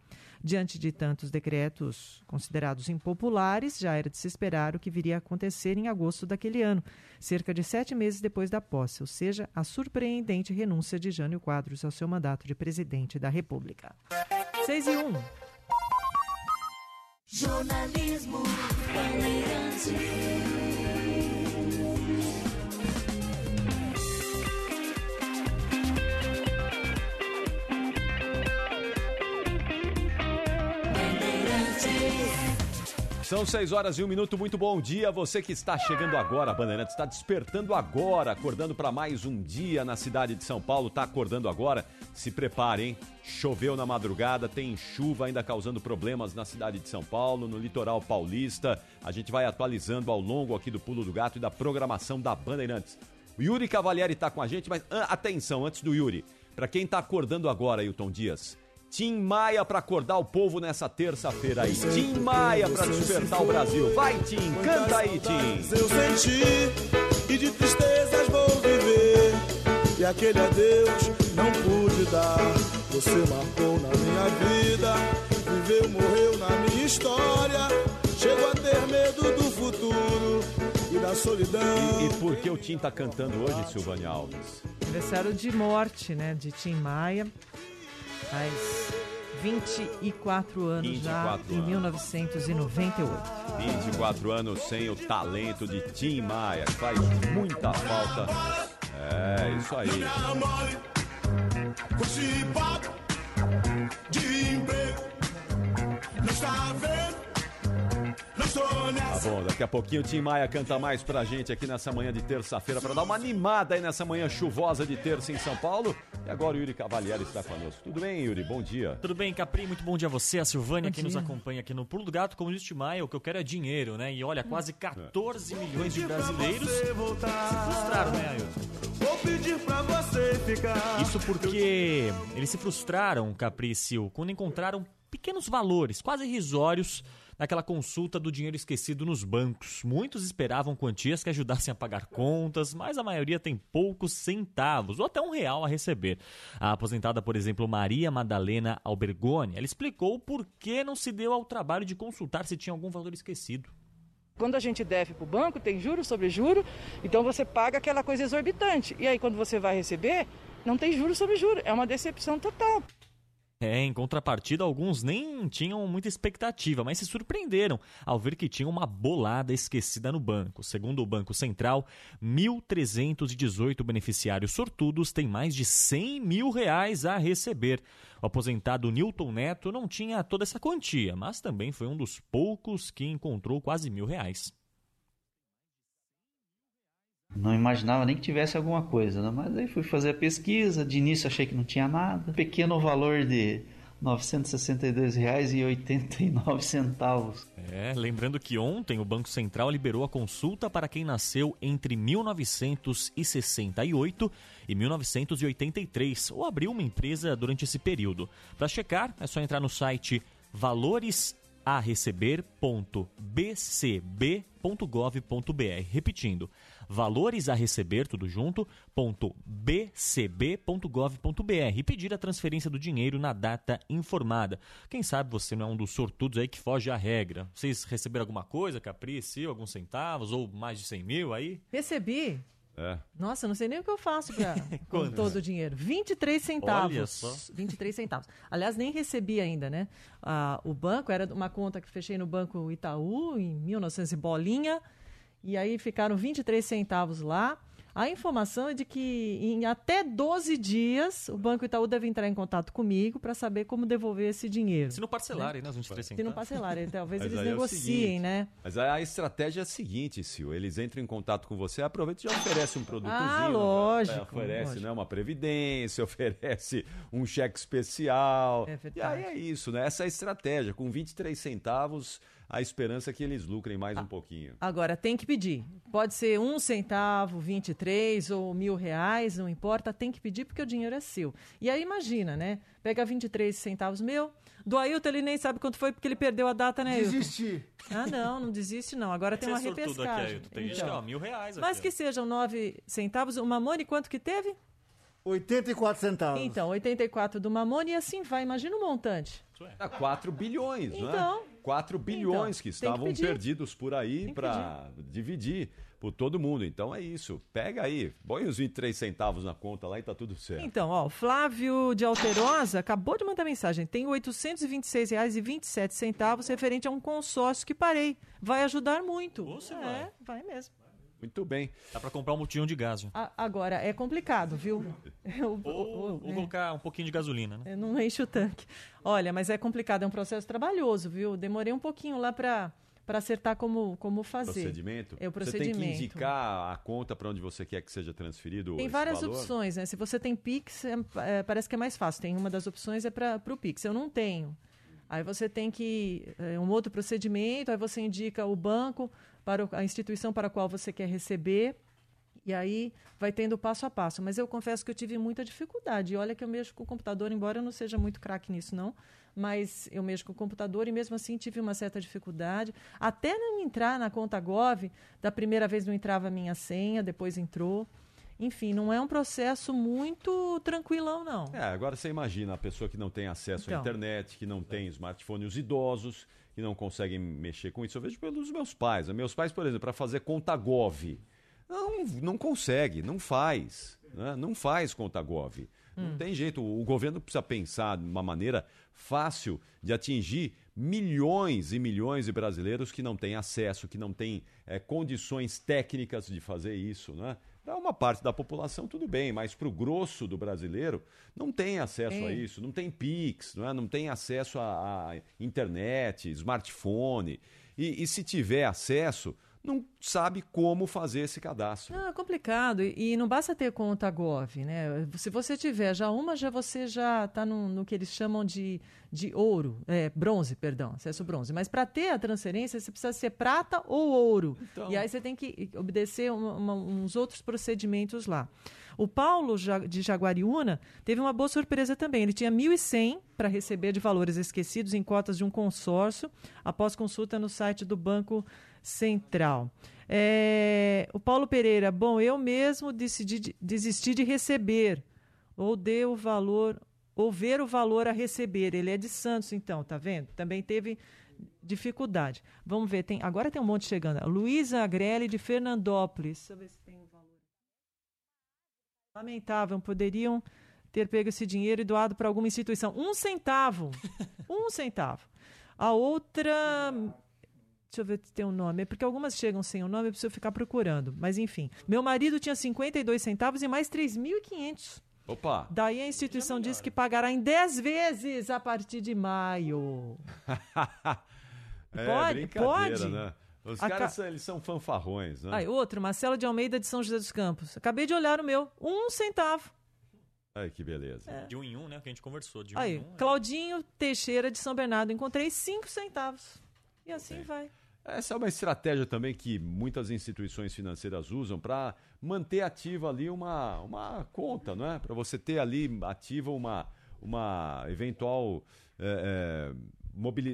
Speaker 7: Diante de tantos decretos considerados impopulares, já era de se esperar o que viria a acontecer em agosto daquele ano, cerca de sete meses depois da posse, ou seja, a surpreendente renúncia de Jânio Quadros ao seu mandato de presidente da República. 6 e 1.
Speaker 28: Jornalismo Bandeirantes.
Speaker 8: São 6 horas e um minuto, muito bom dia. Você que está chegando agora, Bandeirantes está despertando agora, acordando para mais um dia na cidade de São Paulo. Está acordando agora? Se prepare, hein? Choveu na madrugada, tem chuva ainda causando problemas na cidade de São Paulo, no litoral paulista. A gente vai atualizando ao longo aqui do Pulo do Gato e da programação da Bandeirantes. O Yuri Cavalieri está com a gente, mas ah, atenção, antes do Yuri, para quem está acordando agora, Hilton Dias. Tim Maia para acordar o povo nessa terça-feira aí. Tim Maia para despertar o Brasil. Vai, Tim, canta aí, Tim.
Speaker 6: Eu senti e de tristezas vou viver. E aquele adeus não pude dar. Você marcou na minha vida, viveu, morreu na minha história. Chego a ter medo do futuro e da solidão.
Speaker 8: E, e por que o Tim tá cantando hoje, Silvânia Alves?
Speaker 7: Aniversário de morte, né, de Tim Maia. Faz 24 anos
Speaker 8: 24
Speaker 7: já,
Speaker 8: anos.
Speaker 7: em 1998.
Speaker 8: 24 anos sem o talento de Tim Maia, faz muita falta. É, isso aí.
Speaker 6: De emprego, não está vendo?
Speaker 8: Tá bom, daqui a pouquinho o Tim Maia canta mais pra gente aqui nessa manhã de terça-feira, pra dar uma animada aí nessa manhã chuvosa de terça em São Paulo. E agora o Yuri Cavalieri está conosco. Tudo bem, Yuri? Bom dia.
Speaker 29: Tudo bem, Capri? Muito bom dia a você, a Silvânia,
Speaker 8: Bom
Speaker 29: que nos acompanha aqui no Pulo do Gato. Como disse o Maia, o que eu quero é dinheiro, né? E olha, quase 14 milhões de brasileiros se frustraram, né, Ailton?
Speaker 6: Vou pedir pra você ficar.
Speaker 29: Isso porque eles se frustraram, Capricio, quando encontraram pequenos valores, quase irrisórios, naquela consulta do dinheiro esquecido nos bancos. Muitos esperavam quantias que ajudassem a pagar contas, mas a maioria tem poucos centavos, ou até um real a receber. A aposentada, por exemplo, Maria Madalena Albergoni, ela explicou por que não se deu ao trabalho de consultar se tinha algum valor esquecido.
Speaker 30: Quando a gente deve para o banco, tem juro sobre juro, então você paga aquela coisa exorbitante. E aí, quando você vai receber, não tem juro sobre juro. É uma decepção total.
Speaker 29: É, em contrapartida, alguns nem tinham muita expectativa, mas se surpreenderam ao ver que tinha uma bolada esquecida no banco. Segundo o Banco Central, 1.318 beneficiários sortudos têm mais de 100 mil reais a receber. O aposentado Newton Neto não tinha toda essa quantia, mas também foi um dos poucos que encontrou quase mil reais.
Speaker 31: Não imaginava nem que tivesse alguma coisa, né? mas aí fui fazer a pesquisa. De início achei que não tinha nada. Pequeno valor de 962,89
Speaker 29: É, lembrando que ontem o Banco Central liberou a consulta para quem nasceu entre 1968 e 1983 ou abriu uma empresa durante esse período. Para checar, é só entrar no site valoresareceber.bcb.gov.br. Repetindo, valores a receber, tudo junto, ponto bcb.gov.br e pedir a transferência do dinheiro na data informada. Quem sabe você não é um dos sortudos aí que foge à regra. Vocês receberam alguma coisa, Caprice, alguns centavos ou mais de 100 mil aí?
Speaker 7: Recebi.
Speaker 8: É.
Speaker 7: Nossa, não sei nem o que eu faço pra, com todo o dinheiro. 23 centavos.
Speaker 29: Olha só.
Speaker 7: 23 centavos. Aliás, nem recebi ainda, né? Ah, o banco era uma conta que fechei no Banco Itaú em 1900 e bolinha. E aí ficaram 23 centavos lá. A informação é de que em até 12 dias o Banco Itaú deve entrar em contato comigo para saber como devolver esse dinheiro.
Speaker 29: Se não parcelarem, né? Os 23
Speaker 7: Se não
Speaker 29: centavos.
Speaker 7: parcelarem, talvez
Speaker 8: Mas
Speaker 7: eles
Speaker 8: é
Speaker 7: negociem,
Speaker 8: seguinte,
Speaker 7: né?
Speaker 8: Mas a estratégia é a seguinte, Sil. Eles entram em contato com você, aproveita e já oferece um produtozinho.
Speaker 7: Ah,
Speaker 8: né?
Speaker 7: lógico,
Speaker 8: É, oferece
Speaker 7: lógico.
Speaker 8: Né, uma previdência, oferece um cheque especial.
Speaker 7: É
Speaker 8: e
Speaker 7: verdade.
Speaker 8: aí é isso, né? Essa é a estratégia. Com 23 centavos, a esperança é que eles lucrem mais um pouquinho.
Speaker 7: Agora, tem que pedir. Pode ser um centavo, 23 ou mil reais, não importa, tem que pedir porque o dinheiro é seu. E aí imagina, né? Pega 23 centavos meu, do Ailton ele nem sabe quanto foi porque ele perdeu a data, né, Ailton?
Speaker 28: Desistir.
Speaker 7: Ah, não, não desiste não. Agora tem uma
Speaker 29: é sortudo aqui,
Speaker 7: repescagem.
Speaker 29: Ailton. Tem gente que, ó, mil reais
Speaker 7: Mas
Speaker 29: aqui,
Speaker 7: que sejam 9 centavos. O Mamone, quanto que teve?
Speaker 28: 84 centavos.
Speaker 7: Então, 84 do Mamone e assim vai. Imagina o montante.
Speaker 8: Ah, 4 bilhões,
Speaker 7: Então.
Speaker 8: né? 4 bilhões
Speaker 7: Então,
Speaker 8: que
Speaker 7: que
Speaker 8: estavam
Speaker 7: pedir.
Speaker 8: perdidos por aí para dividir por todo mundo. Então é isso. Pega aí, põe os 23 centavos na conta lá e tá tudo certo.
Speaker 7: Então, ó, o Flávio de Alterosa acabou de mandar mensagem. Tem R$ 826,27 referente a um consórcio que parei. Vai ajudar muito.
Speaker 29: Você
Speaker 7: é,
Speaker 29: vai.
Speaker 7: vai mesmo.
Speaker 8: Muito bem.
Speaker 29: Dá pra comprar um botijão de gás. viu?
Speaker 7: A- agora, é complicado, viu? Eu-
Speaker 29: Ou, ou
Speaker 7: é.
Speaker 29: colocar um pouquinho de gasolina, né?
Speaker 7: Eu não enche o tanque. Olha, mas é complicado, é um processo trabalhoso, viu? Demorei um pouquinho lá para para acertar como, como fazer.
Speaker 8: Procedimento?
Speaker 7: É o
Speaker 8: Você tem
Speaker 7: procedimento.
Speaker 8: que indicar a conta para onde você quer que seja transferido
Speaker 7: Tem
Speaker 8: esse
Speaker 7: várias
Speaker 8: valor?
Speaker 7: opções, né? Se você tem Pix, é- é, parece que é mais fácil. Tem uma das opções é para o Pix. Eu não tenho. Aí você tem que é, um outro procedimento. Aí você indica o banco para a instituição para a qual você quer receber. E aí vai tendo passo a passo. Mas eu confesso que eu tive muita dificuldade. E olha que eu mexo com o computador, embora eu não seja muito craque nisso, não. Mas eu mexo com o computador e mesmo assim tive uma certa dificuldade. Até não entrar na conta Gov, da primeira vez não entrava a minha senha, depois entrou. Enfim, não é um processo muito tranquilão, não.
Speaker 8: É, agora você imagina a pessoa que não tem acesso
Speaker 7: Então.
Speaker 8: à internet, que não tem smartphone, os idosos que não conseguem mexer com isso. Eu vejo pelos meus pais. Meus pais, por exemplo, para fazer conta Gov, não, não consegue, não faz. né? Não faz conta Gov. Não tem jeito. O governo precisa pensar de uma maneira fácil de atingir milhões e milhões de brasileiros que não têm acesso, que não têm eh, condições técnicas de fazer isso. Né? Para uma parte da população, tudo bem, mas para o grosso do brasileiro, não tem acesso a
Speaker 7: É.
Speaker 8: isso, não tem Pix, não, é? não tem acesso a internet, smartphone. E, e se tiver acesso, não sabe como fazer esse cadastro.
Speaker 7: É complicado. E, e não basta ter conta Gov, né? Se você tiver já uma, já você já está no, no que eles chamam de, de ouro, é, bronze, perdão, acesso bronze. Mas para ter a transferência, você precisa ser prata ou ouro.
Speaker 8: Então.
Speaker 7: E aí você tem que obedecer uma- uma- uns outros procedimentos lá. O Paulo de Jaguariúna teve uma boa surpresa também. Ele tinha 1.100 para receber de valores esquecidos em cotas de um consórcio, após consulta no site do Banco Central. É, o Paulo Pereira, bom, eu mesmo decidi de- desistir de receber, ou dei o valor, ou ver o valor a receber. Ele é de Santos, então, tá vendo? Também teve dificuldade. Vamos ver, tem, agora tem um monte chegando. Luísa Agrelli de Fernandópolis. Deixa eu ver se tem. Lamentável, poderiam ter pego esse dinheiro e doado para alguma instituição. Um centavo. um centavo. A outra. Deixa eu ver se tem um nome. É porque algumas chegam sem o nome, eu preciso ficar procurando. Mas enfim. Meu marido tinha 52 centavos e mais 3.500.
Speaker 8: Opa!
Speaker 7: Daí a instituição disse que pagará em 10 vezes a partir de maio.
Speaker 8: É
Speaker 7: Pode,
Speaker 8: brincadeira,
Speaker 7: pode.
Speaker 8: né? Os
Speaker 7: A
Speaker 8: caras
Speaker 7: ca-
Speaker 8: são- eles são fanfarrões, né?
Speaker 7: Aí, outro, Marcelo de Almeida de São José dos Campos. Acabei de olhar o meu. Um centavo.
Speaker 8: Ai, que beleza.
Speaker 7: É.
Speaker 29: De um em um, né? Que a gente conversou. De um
Speaker 7: Aí,
Speaker 29: em um.
Speaker 7: Claudinho Teixeira de São Bernardo, encontrei cinco centavos. E assim vai.
Speaker 8: Essa é uma estratégia também que muitas instituições financeiras usam para manter ativa ali uma, uma conta, não é? Para você ter ali ativa uma, uma eventual é,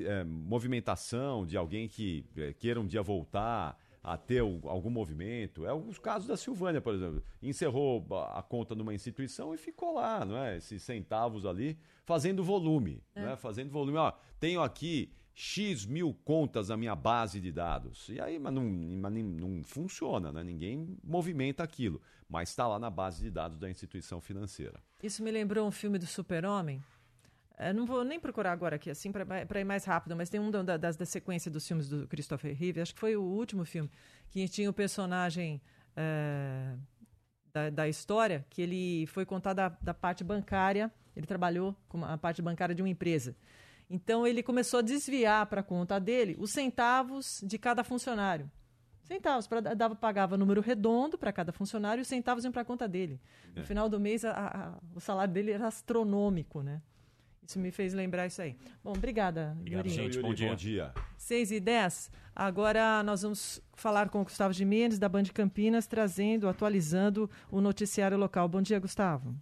Speaker 8: é, movimentação de alguém que é, queira um dia voltar a ter algum movimento. É alguns casos da Silvânia, por exemplo. Encerrou a conta numa instituição e ficou lá, não é? Esses centavos ali, fazendo volume,
Speaker 32: É.
Speaker 8: não é? Fazendo volume. Ó, tenho aqui X mil contas na minha base de dados. E aí, mas não, mas não funciona, né? Ninguém movimenta aquilo. Mas está lá na base de dados da instituição financeira.
Speaker 7: Isso me lembrou um filme do Super-Homem. Eu não vou nem procurar agora aqui, assim, para ir mais rápido, mas tem um da, das, da sequência dos filmes do Christopher Reeve, acho que foi o último filme, que tinha o personagem eh, da, da história, que ele foi contar da, da parte bancária, ele trabalhou com a parte bancária de uma empresa. Então ele começou a desviar para a conta dele os centavos de cada funcionário. Centavos, pra, dava, pagava número redondo para cada funcionário e os centavos iam para a conta dele. No
Speaker 8: É.
Speaker 7: final do mês, a- a- o salário dele era astronômico, né? Isso me fez lembrar isso aí. Bom, obrigada,
Speaker 8: Obrigado,
Speaker 7: Yuri.
Speaker 8: gente. Bom dia. Bom dia.
Speaker 7: 6 e 10. Agora nós vamos falar com o Gustavo Gimenez, da Band Campinas, trazendo, atualizando o noticiário local. Bom dia, Gustavo.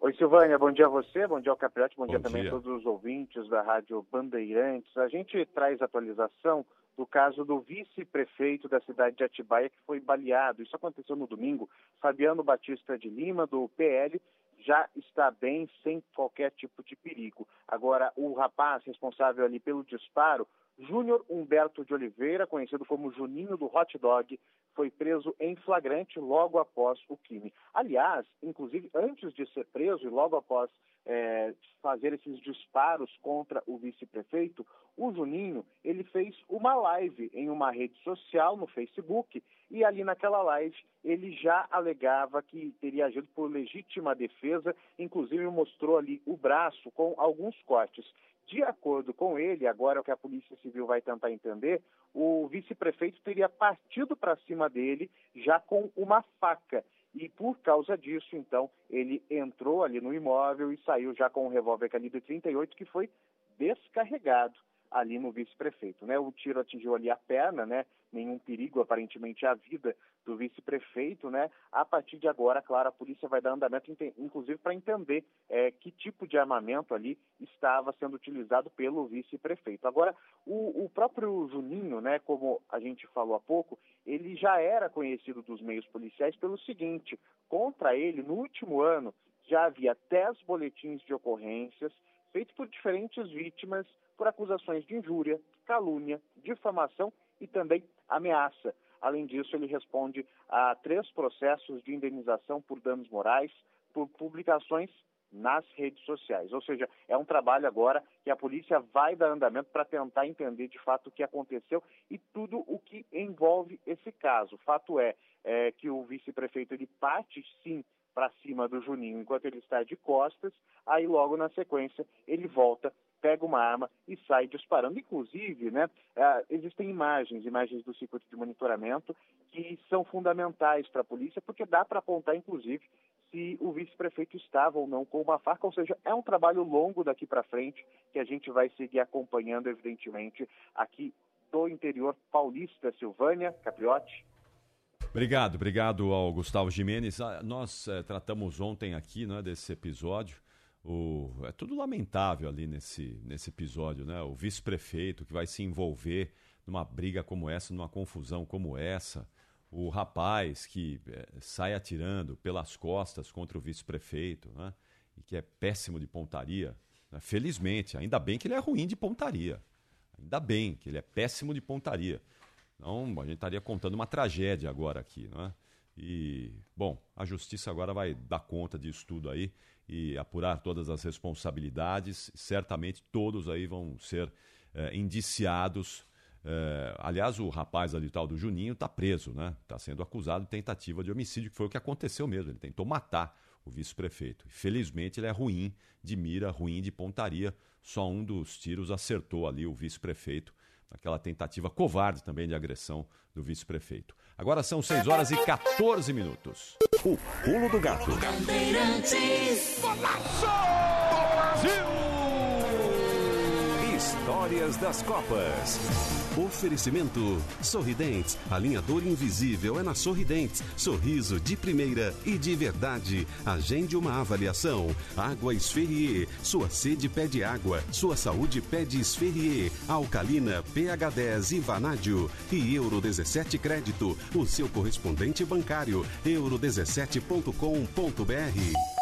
Speaker 33: Oi, Silvânia, bom dia a você, bom dia ao Capriotti, bom,
Speaker 8: Bom
Speaker 33: dia também
Speaker 8: dia.
Speaker 33: a todos os ouvintes da Rádio Bandeirantes. A gente traz atualização do caso do vice-prefeito da cidade de Atibaia que foi baleado. Isso aconteceu no domingo. Fabiano Batista de Lima, do PL, já está bem, sem qualquer tipo de perigo. Agora, o rapaz responsável ali pelo disparo, Júnior Humberto de Oliveira, conhecido como Juninho do Hot Dog, foi preso em flagrante logo após o crime. Aliás, inclusive antes de ser preso e logo após eh, fazer esses disparos contra o vice-prefeito, o Juninho ele fez uma live em uma rede social no Facebook e ali naquela live ele já alegava que teria agido por legítima defesa, inclusive mostrou ali o braço com alguns cortes. De acordo com ele, agora o que a Polícia Civil vai tentar entender, o vice-prefeito teria partido para cima dele já com uma faca. E por causa disso, então, ele entrou ali no imóvel e saiu já com um revólver calibre 38 que foi descarregado ali no vice-prefeito, né? O tiro atingiu ali a perna, né? Nenhum perigo aparentemente à vida do vice-prefeito, né? A partir de agora, claro, a polícia vai dar andamento, inclusive para entender eh, que tipo de armamento ali estava sendo utilizado pelo vice-prefeito. Agora, o, o próprio Juninho, né? Como a gente falou há pouco, ele já era conhecido dos meios policiais pelo seguinte: contra ele, no último ano, já havia 10 boletins de ocorrências feitos por diferentes vítimas por acusações de injúria, calúnia, difamação e também ameaça. Além disso, ele responde a três processos de indenização por danos morais por publicações nas redes sociais. Ou seja, é um trabalho agora que a polícia vai dar andamento para tentar entender de fato o que aconteceu e tudo o que envolve esse caso. Fato é, é que o vice-prefeito ele parte sim para cima do Juninho enquanto ele está de costas, aí logo na sequência ele volta, pega uma arma e sai disparando. Inclusive, né, ah, existem imagens, imagens do circuito de monitoramento que são fundamentais para a polícia porque dá para apontar, inclusive, se o vice-prefeito estava ou não com uma faca, ou seja, é um trabalho longo daqui para frente que a gente vai seguir acompanhando, evidentemente, aqui do interior paulista, Silvânia, Capriotti.
Speaker 8: Obrigado, obrigado ao Gustavo Jimenez. Ah, Nós eh, tratamos ontem aqui né, desse episódio. O, é tudo lamentável ali nesse, nesse episódio, né? O vice-prefeito que vai se envolver numa briga como essa, numa confusão como essa. O rapaz que eh, sai atirando pelas costas contra o vice-prefeito, né? E que é péssimo de pontaria. né? Felizmente, ainda bem que ele é ruim de pontaria. Ainda bem que ele é péssimo de pontaria. Não, a gente estaria contando uma tragédia agora aqui, não é? E, bom, a justiça agora vai dar conta disso tudo aí e apurar todas as responsabilidades. Certamente todos aí vão ser eh, indiciados. Eh, aliás, o rapaz ali tal do Juninho está preso, né? Está sendo acusado de tentativa de homicídio, que foi o que aconteceu mesmo. Ele tentou matar o vice-prefeito. Felizmente ele é ruim de mira, ruim de pontaria. Só um dos tiros acertou ali o vice-prefeito aquela tentativa covarde também de agressão do vice-prefeito. Agora são 6 horas e 14 minutos.
Speaker 4: O pulo do gato. Histórias das Copas.
Speaker 34: Oferecimento Sorridentes. Alinhador invisível é na Sorridentes. Sorriso de primeira e de verdade. Agende uma avaliação. Água Esferrier. Sua sede pede água. Sua saúde pede Esferrier. Alcalina, pH 10 e Vanádio. E Euro 17 Crédito. O seu correspondente bancário. euro17.com.br.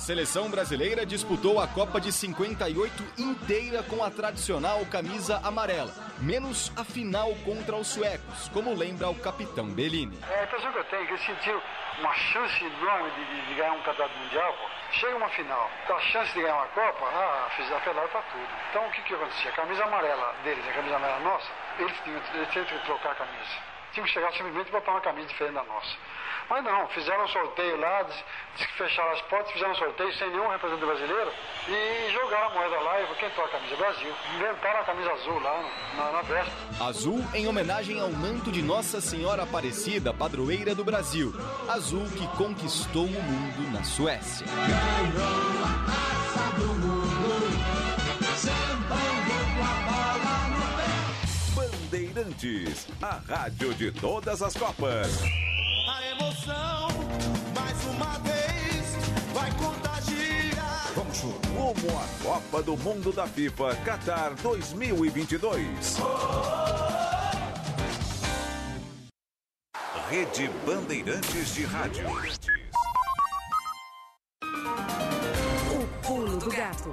Speaker 32: A seleção brasileira disputou a Copa de 58 inteira com a tradicional camisa amarela, menos a final contra os suecos, como lembra o capitão Bellini.
Speaker 35: É a impressão que eu tenho que ele sentiu uma chance enorme de, de- ganhar um campeonato mundial. pô. Chega uma final, então a chance de ganhar uma Copa, ah, fiz apelaram para tudo. Então o que, que acontecia? A camisa amarela deles, a camisa amarela nossa, eles tinham, eles tinham que trocar a camisa. Tinham que chegar simplesmente e botar uma camisa diferente da nossa. Mas não, fizeram um sorteio lá, diz, diz que fecharam as portas, fizeram um sorteio sem nenhum representante brasileiro e jogaram a moeda lá e falou, quem toca a camisa? Brasil. Inventaram a camisa azul lá na, na véspera.
Speaker 32: Azul em homenagem ao manto de Nossa Senhora Aparecida, padroeira do Brasil. Azul que conquistou o mundo na Suécia.
Speaker 4: Bandeirantes, a rádio de todas as Copas.
Speaker 6: A emoção, mais uma vez, vai contagiar.
Speaker 4: Vamos rumo à Copa do Mundo da FIFA Qatar 2022. Rede Bandeirantes de Rádio.
Speaker 3: O pulo do gato.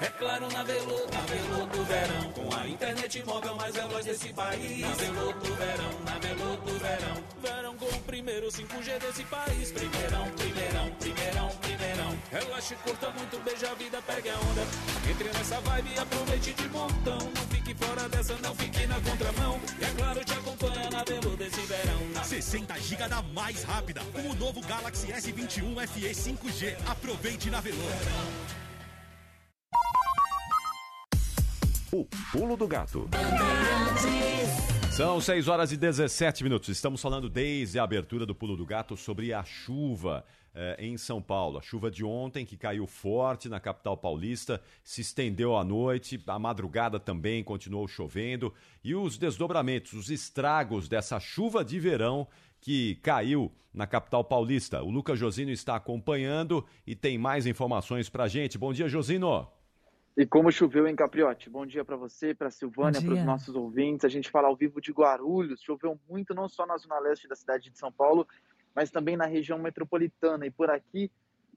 Speaker 36: É claro, na Veloto, na Veloto Verão, com a internet móvel mais veloz desse país. Na Veloto Verão, na Veloto Verão, verão com o primeiro 5G desse país. Primeirão, primeirão, primeirão, primeirão. Relaxe, curta muito, beija a vida, pegue a onda. Entre nessa vibe e aproveite de montão. Não fique fora dessa, não fique na contramão. E é claro, te acompanha na Veloto desse verão. Na
Speaker 37: 60 GB da mais rápida, com o novo Galaxy S21 FE 5G. Aproveite na Veloso.
Speaker 4: O pulo do gato.
Speaker 8: São 6 horas e 17 minutos. Estamos falando desde a abertura do Pulo do Gato sobre a chuva eh, em São Paulo. A chuva de ontem, que caiu forte na capital paulista, se estendeu à noite, a madrugada também continuou chovendo. E os desdobramentos, os estragos dessa chuva de verão que caiu na capital paulista. O Lucas Josino está acompanhando e tem mais informações pra gente. Bom dia, Josino.
Speaker 38: E como choveu em Capriote. Bom dia para você, para Silvânia, para os nossos ouvintes. A gente fala ao vivo de Guarulhos. Choveu muito, não só na zona leste da cidade de São Paulo, mas também na região metropolitana. E por aqui,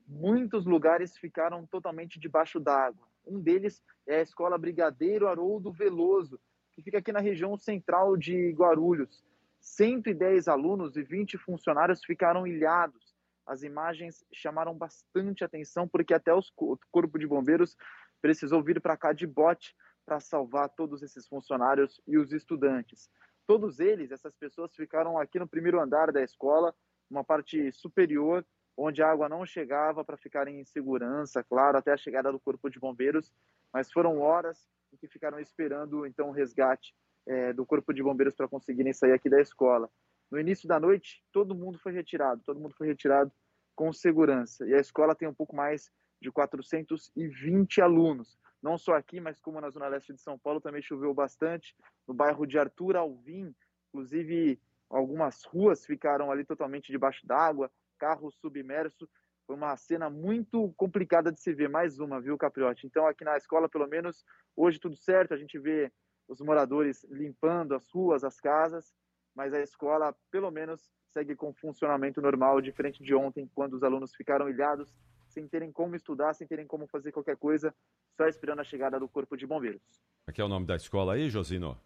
Speaker 38: muitos lugares ficaram totalmente debaixo d'água. Um deles é a Escola Brigadeiro Haroldo Veloso, que fica aqui na região central de Guarulhos. 110 alunos e 20 funcionários ficaram ilhados. As imagens chamaram bastante atenção, porque até o Corpo de Bombeiros precisou vir para cá de bote para salvar todos esses funcionários e os estudantes. Todos eles, essas pessoas, ficaram aqui no primeiro andar da escola, uma parte superior, onde a água não chegava para ficarem em segurança, claro, até a chegada do Corpo de Bombeiros, mas foram horas em que ficaram esperando então o resgate eh, do Corpo de Bombeiros para conseguirem sair aqui da escola. No início da noite, todo mundo foi retirado, todo mundo foi retirado com segurança. E a escola tem um pouco mais de 420 alunos. Não só aqui, mas como na zona leste de São Paulo também choveu bastante. No bairro de Arthur Alvim, inclusive algumas ruas ficaram ali totalmente debaixo d'água, carros submersos. Foi uma cena muito complicada de se ver, mais uma, viu, Capriote? Então, aqui na escola, pelo menos, hoje tudo certo, a gente vê os moradores limpando as ruas, as casas, mas a escola, pelo menos, segue com funcionamento normal, diferente de ontem, quando os alunos ficaram ilhados, sem terem como estudar, sem terem como fazer qualquer coisa, só esperando a chegada do Corpo de Bombeiros.
Speaker 8: Aqui é o nome da escola aí, Josino?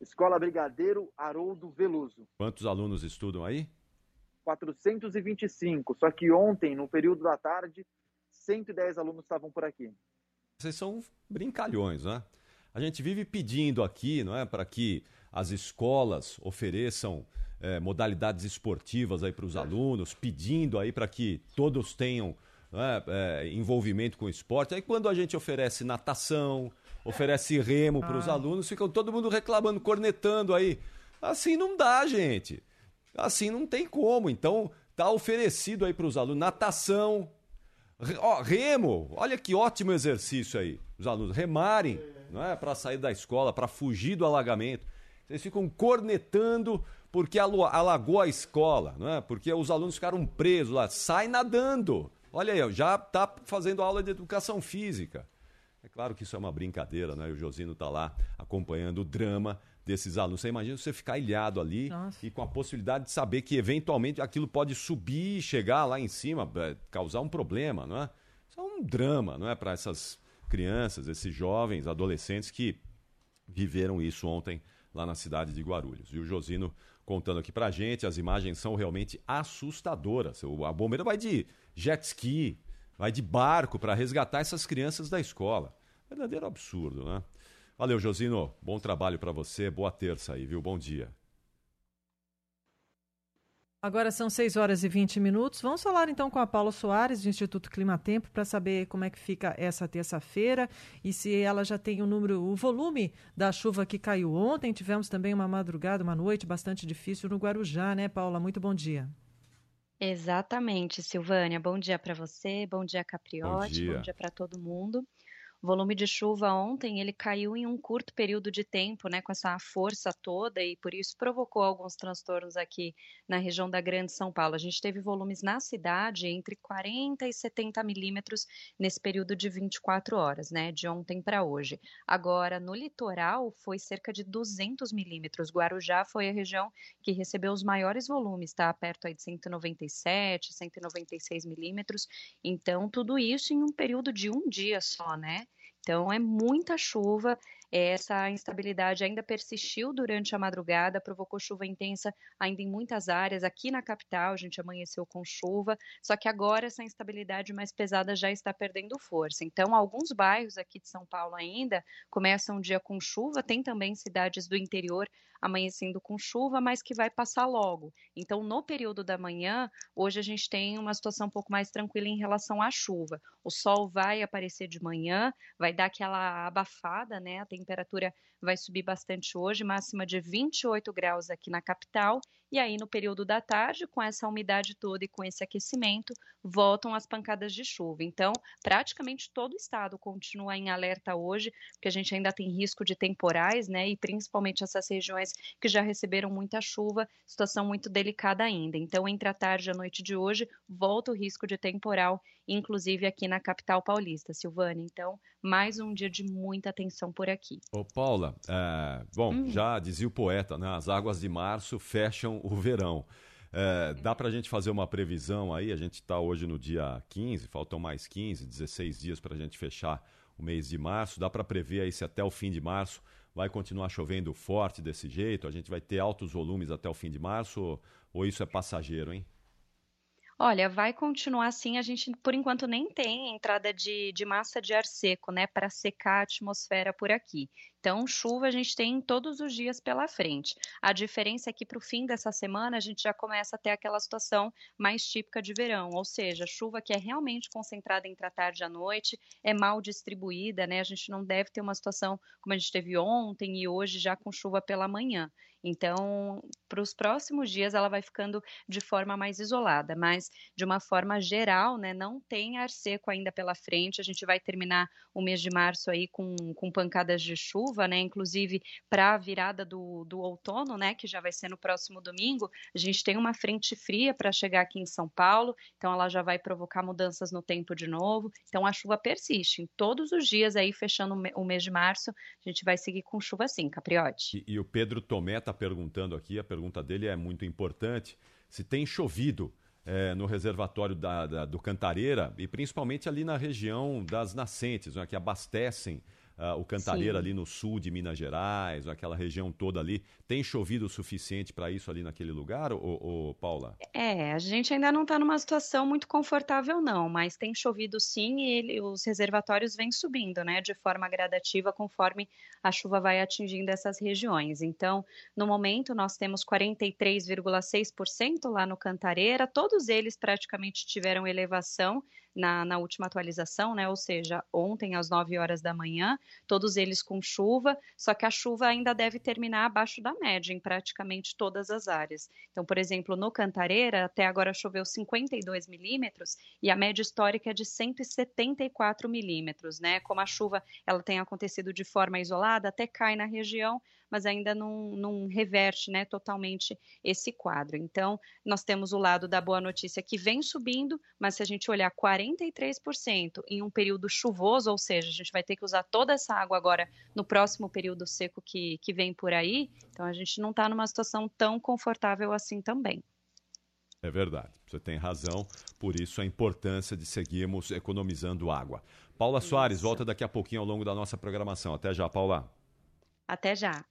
Speaker 38: Escola Brigadeiro Haroldo Veloso.
Speaker 8: Quantos alunos estudam aí?
Speaker 38: 425. Só que ontem, no período da tarde, 110 alunos estavam por aqui.
Speaker 8: Vocês são brincalhões, né? A gente vive pedindo aqui, não é, para que as escolas ofereçam é, modalidades esportivas aí para os alunos, pedindo aí para que todos tenham é, é, envolvimento com o esporte. Aí quando a gente oferece natação, oferece remo para os
Speaker 39: Ah.
Speaker 8: alunos, fica todo mundo reclamando, cornetando aí. Assim não dá, gente. Assim não tem como. Então tá oferecido aí para os alunos natação, ó, remo. Olha que ótimo exercício aí. Os alunos remarem, não é, para sair da escola, para fugir do alagamento. Vocês ficam cornetando porque alagou a escola, não é? Porque os alunos ficaram presos lá. Sai nadando. Olha aí, já está fazendo aula de educação física. É claro que isso é uma brincadeira, né? E o Josino está lá acompanhando o drama desses alunos. Você imagina você ficar ilhado ali
Speaker 7: Nossa.
Speaker 8: e com a possibilidade de saber que eventualmente aquilo pode subir, chegar lá em cima, é, causar um problema, não é? Isso é um drama, não é? Para essas crianças, esses jovens, adolescentes que viveram isso ontem lá na cidade de Guarulhos. E o Josino contando aqui pra gente, as imagens são realmente assustadoras. A bombeira vai de jet ski, vai de barco para resgatar essas crianças da escola. Verdadeiro absurdo, né? Valeu, Josino. Bom trabalho para você. Boa terça aí, viu? Bom dia.
Speaker 7: Agora são 6 horas e 20 minutos. Vamos falar então com a Paula Soares, do Instituto Climatempo, para saber como é que fica essa terça-feira e se ela já tem o número, o volume da chuva que caiu ontem. Tivemos também uma madrugada, uma noite bastante difícil no Guarujá, né, Paula? Muito bom dia.
Speaker 40: Exatamente, Silvânia. Bom dia para você, bom dia Capriotti,
Speaker 8: dia.
Speaker 40: bom dia para todo mundo. Volume de chuva ontem ele caiu em um curto período de tempo, né, com essa força toda e por isso provocou alguns transtornos aqui na região da Grande São Paulo. A gente teve volumes na cidade entre 40 e 70 milímetros nesse período de 24 horas, né, de ontem para hoje. Agora, no litoral foi cerca de 200 milímetros. Guarujá foi a região que recebeu os maiores volumes, tá? Perto aí de 197, 196 milímetros. Então, tudo isso em um período de um dia só, né? Então, é muita chuva. Essa instabilidade ainda persistiu durante a madrugada, provocou chuva intensa ainda em muitas áreas. Aqui na capital, a gente amanheceu com chuva, só que agora essa instabilidade mais pesada já está perdendo força. Então, alguns bairros aqui de São Paulo ainda começam o dia com chuva, tem também cidades do interior amanhecendo com chuva, mas que vai passar logo. Então, no período da manhã, hoje a gente tem uma situação um pouco mais tranquila em relação à chuva. O sol vai aparecer de manhã, vai dar aquela abafada, né? A temperatura vai subir bastante hoje, máxima de 28 graus aqui na capital. E aí, no período da tarde, com essa umidade toda e com esse aquecimento, voltam as pancadas de chuva. Então, praticamente todo o estado continua em alerta hoje, porque a gente ainda tem risco de temporais, né? E principalmente essas regiões que já receberam muita chuva, situação muito delicada ainda. Então, entre a tarde e a noite de hoje, volta o risco de temporal, inclusive aqui na capital paulista, Silvânia. Então, mais um dia de muita atenção por aqui.
Speaker 8: Ô, Paula, é, bom,
Speaker 40: Hum.
Speaker 8: já dizia o poeta, né? As águas de março fecham o verão. É, dá pra gente fazer uma previsão aí? A gente está hoje no dia 15, faltam mais 15, 16 dias para a gente fechar o mês de março. Dá para prever aí se até o fim de março vai continuar chovendo forte desse jeito? A gente vai ter altos volumes até o fim de março? Ou, ou isso é passageiro, hein?
Speaker 40: Olha, vai continuar assim. A gente, por enquanto, nem tem entrada de, de massa de ar seco, né, para secar a atmosfera por aqui. Então, chuva a gente tem todos os dias pela frente. A diferença é que para o fim dessa semana a gente já começa a ter aquela situação mais típica de verão, ou seja, chuva que é realmente concentrada entre a tarde e a noite, é mal distribuída, né? A gente não deve ter uma situação como a gente teve ontem e hoje já com chuva pela manhã. Então, para os próximos dias ela vai ficando de forma mais isolada, mas de uma forma geral, né, não tem ar seco ainda pela frente. A gente vai terminar o mês de março aí com, com pancadas de chuva, né, inclusive para a virada do, do outono, né, que já vai ser no próximo domingo. A gente tem uma frente fria para chegar aqui em São Paulo, então ela já vai provocar mudanças no tempo de novo. Então a chuva persiste. Em todos os dias aí, fechando o mês de março, a gente vai seguir com chuva sim, Capriote.
Speaker 8: E, e o Pedro Tomé está perguntando aqui, a pergunta dele é muito importante, se tem chovido é, no reservatório da, da, do Cantareira e principalmente ali na região das nascentes, né, que abastecem uh, o Cantareira
Speaker 40: Sim.
Speaker 8: ali no sul de Minas Gerais, aquela região toda ali. Tem chovido o suficiente para isso ali naquele lugar, ô, ô, Paula?
Speaker 40: É, a gente ainda não está numa situação muito confortável, não, mas tem chovido sim e ele- os reservatórios vêm subindo, né, de forma gradativa conforme a chuva vai atingindo essas regiões. Então, no momento, nós temos 43,6% lá no Cantareira, todos eles praticamente tiveram elevação na, na última atualização, né, ou seja, ontem às 9 horas da manhã, todos eles com chuva, só que a chuva ainda deve terminar abaixo da média em praticamente todas as áreas. Então, por exemplo, no Cantareira, até agora choveu 52 milímetros e a média histórica é de 174 milímetros, né? Como a chuva ela tem acontecido de forma isolada, até cai na região, mas ainda não, não reverte né, totalmente esse quadro. Então, nós temos o lado da boa notícia que vem subindo, mas se a gente olhar 43% em um período chuvoso, ou seja, a gente vai ter que usar toda essa água agora no próximo período seco que, que vem por aí, então a gente não está numa situação tão confortável assim também.
Speaker 8: É verdade, você tem razão, por isso a importância de seguirmos economizando água. Paula Soares volta daqui a pouquinho ao longo da nossa programação. Até já, Paula.
Speaker 40: Até já.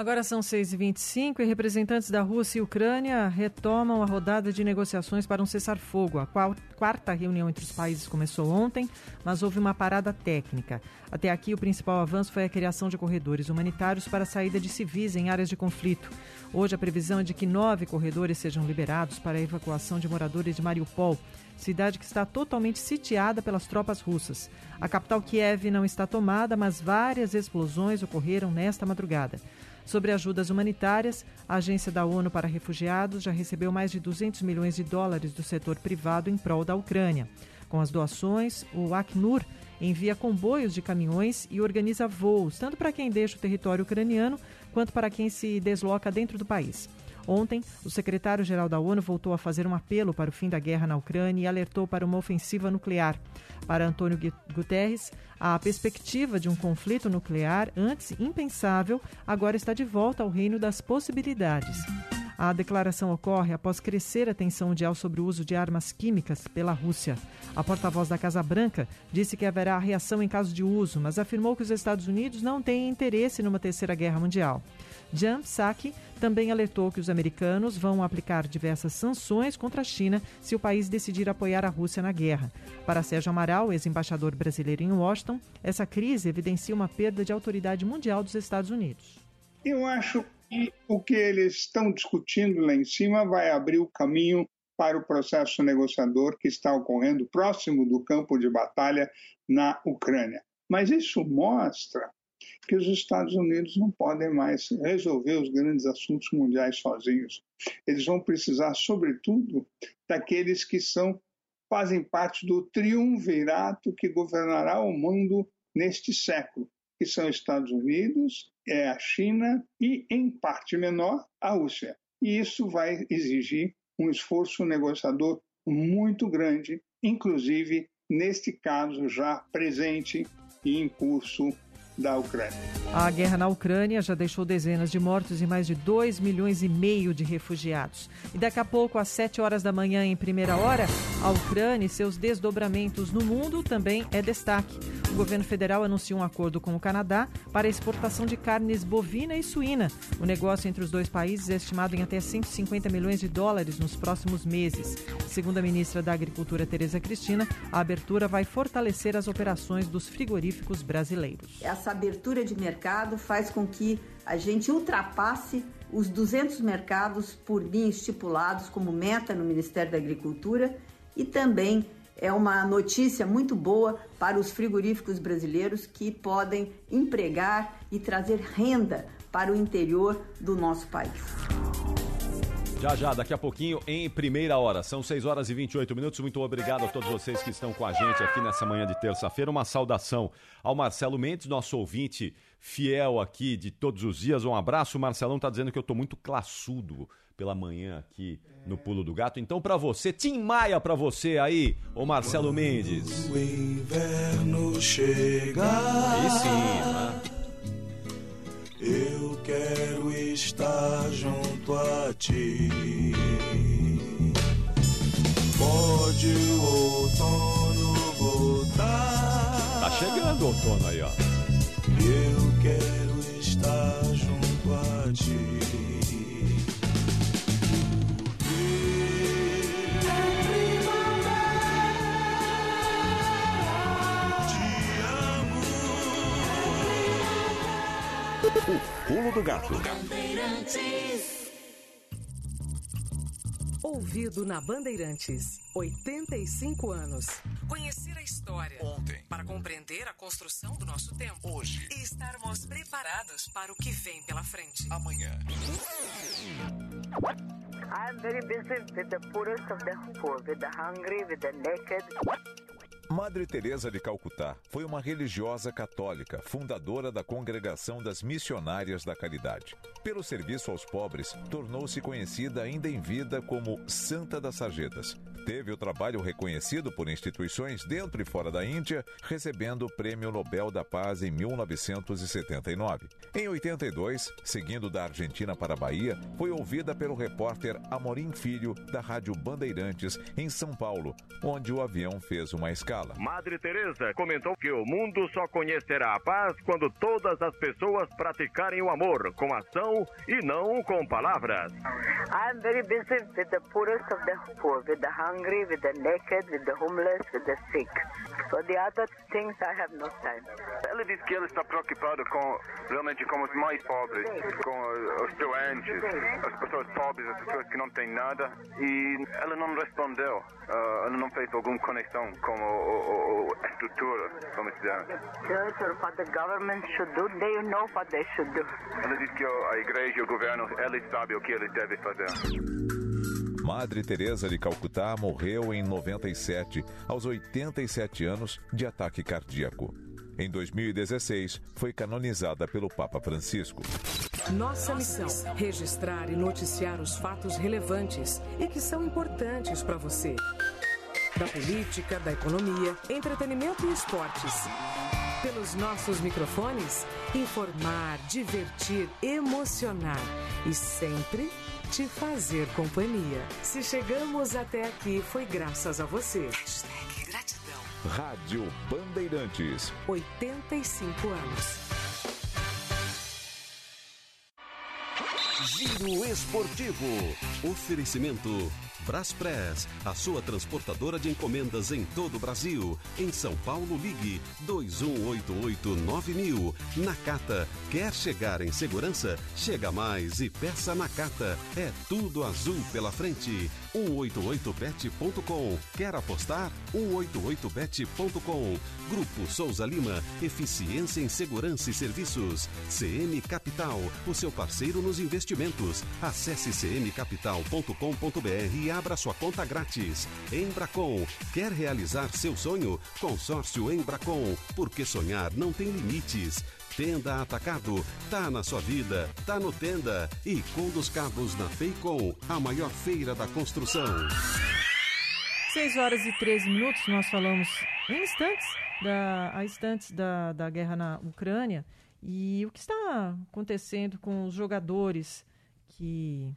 Speaker 7: Agora são 6h25 e representantes da Rússia e Ucrânia retomam a rodada de negociações para um cessar-fogo. A quarta reunião entre os países começou ontem, mas houve uma parada técnica. Até aqui, o principal avanço foi a criação de corredores humanitários para a saída de civis em áreas de conflito. Hoje, a previsão é de que nove corredores sejam liberados para a evacuação de moradores de Mariupol, cidade que está totalmente sitiada pelas tropas russas. A capital Kiev não está tomada, mas várias explosões ocorreram nesta madrugada. Sobre ajudas humanitárias, a Agência da ONU para Refugiados já recebeu mais de 200 milhões de dólares do setor privado em prol da Ucrânia. Com as doações, o Acnur envia comboios de caminhões e organiza voos, tanto para quem deixa o território ucraniano quanto para quem se desloca dentro do país. Ontem, o secretário-geral da ONU voltou a fazer um apelo para o fim da guerra na Ucrânia e alertou para uma ofensiva nuclear. Para Antônio Gu- Guterres, a perspectiva de um conflito nuclear, antes impensável, agora está de volta ao reino das possibilidades. A declaração ocorre após crescer a tensão mundial sobre o uso de armas químicas pela Rússia. A porta-voz da Casa Branca disse que haverá reação em caso de uso, mas afirmou que os Estados Unidos não têm interesse numa terceira guerra mundial. Jan Psaki também alertou que os americanos vão aplicar diversas sanções contra a China se o país decidir apoiar a Rússia na guerra. Para Sérgio Amaral, ex-embaixador brasileiro em Washington, essa crise evidencia uma perda de autoridade mundial dos Estados Unidos.
Speaker 39: Eu acho que o que eles estão discutindo lá em cima vai abrir o caminho para o processo negociador que está ocorrendo próximo do campo de batalha na Ucrânia. Mas isso mostra que os Estados Unidos não podem mais resolver os grandes assuntos mundiais sozinhos. Eles vão precisar, sobretudo, daqueles que são fazem parte do triunvirato que governará o mundo neste século, que são Estados Unidos, é a China e, em parte menor, a Rússia. E isso vai exigir um esforço negociador muito grande, inclusive neste caso já presente e em curso da Ucrânia.
Speaker 7: A guerra na Ucrânia já deixou dezenas de mortos e mais de 2 milhões e meio de refugiados. E daqui a pouco, às 7 horas da manhã, em primeira hora, a Ucrânia e seus desdobramentos no mundo também é destaque. O governo federal anunciou um acordo com o Canadá para a exportação de carnes bovina e suína. O negócio entre os dois países é estimado em até 150 milhões de dólares nos próximos meses. Segundo a ministra da Agricultura, Tereza Cristina, a abertura vai fortalecer as operações dos frigoríficos brasileiros.
Speaker 41: Abertura de mercado faz com que a gente ultrapasse os 200 mercados por mim estipulados como meta no Ministério da Agricultura e também é uma notícia muito boa para os frigoríficos brasileiros que podem empregar e trazer renda para o interior do nosso país.
Speaker 8: Já, já, daqui a pouquinho, em primeira hora. São 6 horas e 28 minutos. Muito obrigado a todos vocês que estão com a gente aqui nessa manhã de terça-feira. Uma saudação ao Marcelo Mendes, nosso ouvinte fiel aqui de todos os dias. Um abraço. O Marcelão tá dizendo que eu tô muito classudo pela manhã aqui no Pulo do Gato. Então, para você, Tim Maia para você aí, ô Marcelo Mendes.
Speaker 6: O inverno chegar.
Speaker 8: Aí sim, né?
Speaker 6: Eu quero estar a ti. Pode o outono voltar.
Speaker 8: Tá chegando o outono aí, ó.
Speaker 6: Eu quero estar junto a ti.
Speaker 4: O pulo do gato.
Speaker 3: Ouvido na Bandeirantes. 85 anos. Conhecer a história.
Speaker 37: Ontem.
Speaker 3: Para compreender a construção do nosso tempo.
Speaker 37: Hoje.
Speaker 3: E estarmos preparados para o que vem pela frente.
Speaker 37: Amanhã.
Speaker 42: I'm very busy with the poorest of the poor, with the hungry, with the naked.
Speaker 4: Madre Teresa de Calcutá foi uma religiosa católica, fundadora da Congregação das Missionárias da Caridade. Pelo serviço aos pobres, tornou-se conhecida ainda em vida como Santa das Sarjetas. Teve o trabalho reconhecido por instituições dentro e fora da Índia, recebendo o Prêmio Nobel da Paz em 1979. Em 82, seguindo da Argentina para a Bahia, foi ouvida pelo repórter Amorim Filho da Rádio Bandeirantes em São Paulo, onde o avião fez uma escala.
Speaker 43: Madre Teresa comentou que o mundo só conhecerá a paz quando todas as pessoas praticarem o amor com ação e não com palavras.
Speaker 42: I'm very busy with the poorest of the poor, with the hungry, with the naked, with the homeless, with the sick. For the other things I have no time.
Speaker 44: Ela diz que ela está preocupada com realmente com os mais pobres, com os doentes, as pessoas pobres, as pessoas que não têm nada. E ela não respondeu, ah, ela não fez alguma conexão com o, o, o- a estrutura, como se diz.
Speaker 42: Church or what the government should do, they know what they should do.
Speaker 44: Ela diz que a igreja e o governo, eles sabem o que eles devem fazer.
Speaker 4: Madre Teresa de Calcutá morreu em 97, aos 87 anos, de ataque cardíaco. Em 2016, foi canonizada pelo Papa Francisco.
Speaker 3: Nossa missão: registrar e noticiar os fatos relevantes e que são importantes para você. Da política, da economia, entretenimento e esportes. Pelos nossos microfones, informar, divertir, emocionar e sempre te fazer companhia. Se chegamos até aqui, foi graças a você. Gratidão.
Speaker 4: Rádio Bandeirantes.
Speaker 3: 85 anos.
Speaker 34: Giro Esportivo. Oferecimento Braspress, a sua transportadora de encomendas em todo o Brasil. Em São Paulo, ligue 21889000. Nakata, quer chegar em segurança? Chega mais e peça Nakata. É tudo azul pela frente. 188bet.com. Quer apostar? 188bet.com. Grupo Souza Lima, eficiência em segurança e serviços. CM Capital, o seu parceiro nos investimentos. Acesse cmcapital.com.br e abra sua conta grátis. Embracon, quer realizar seu sonho? Consórcio Embracon, porque sonhar não tem limites. Tenda Atacado, tá na sua vida, tá no Tenda. E com dos Cabos na Feicom, a maior feira da construção.
Speaker 7: 6 horas e 13 minutos, nós falamos em instantes, da, a instantes da, da guerra na Ucrânia e o que está acontecendo com os jogadores que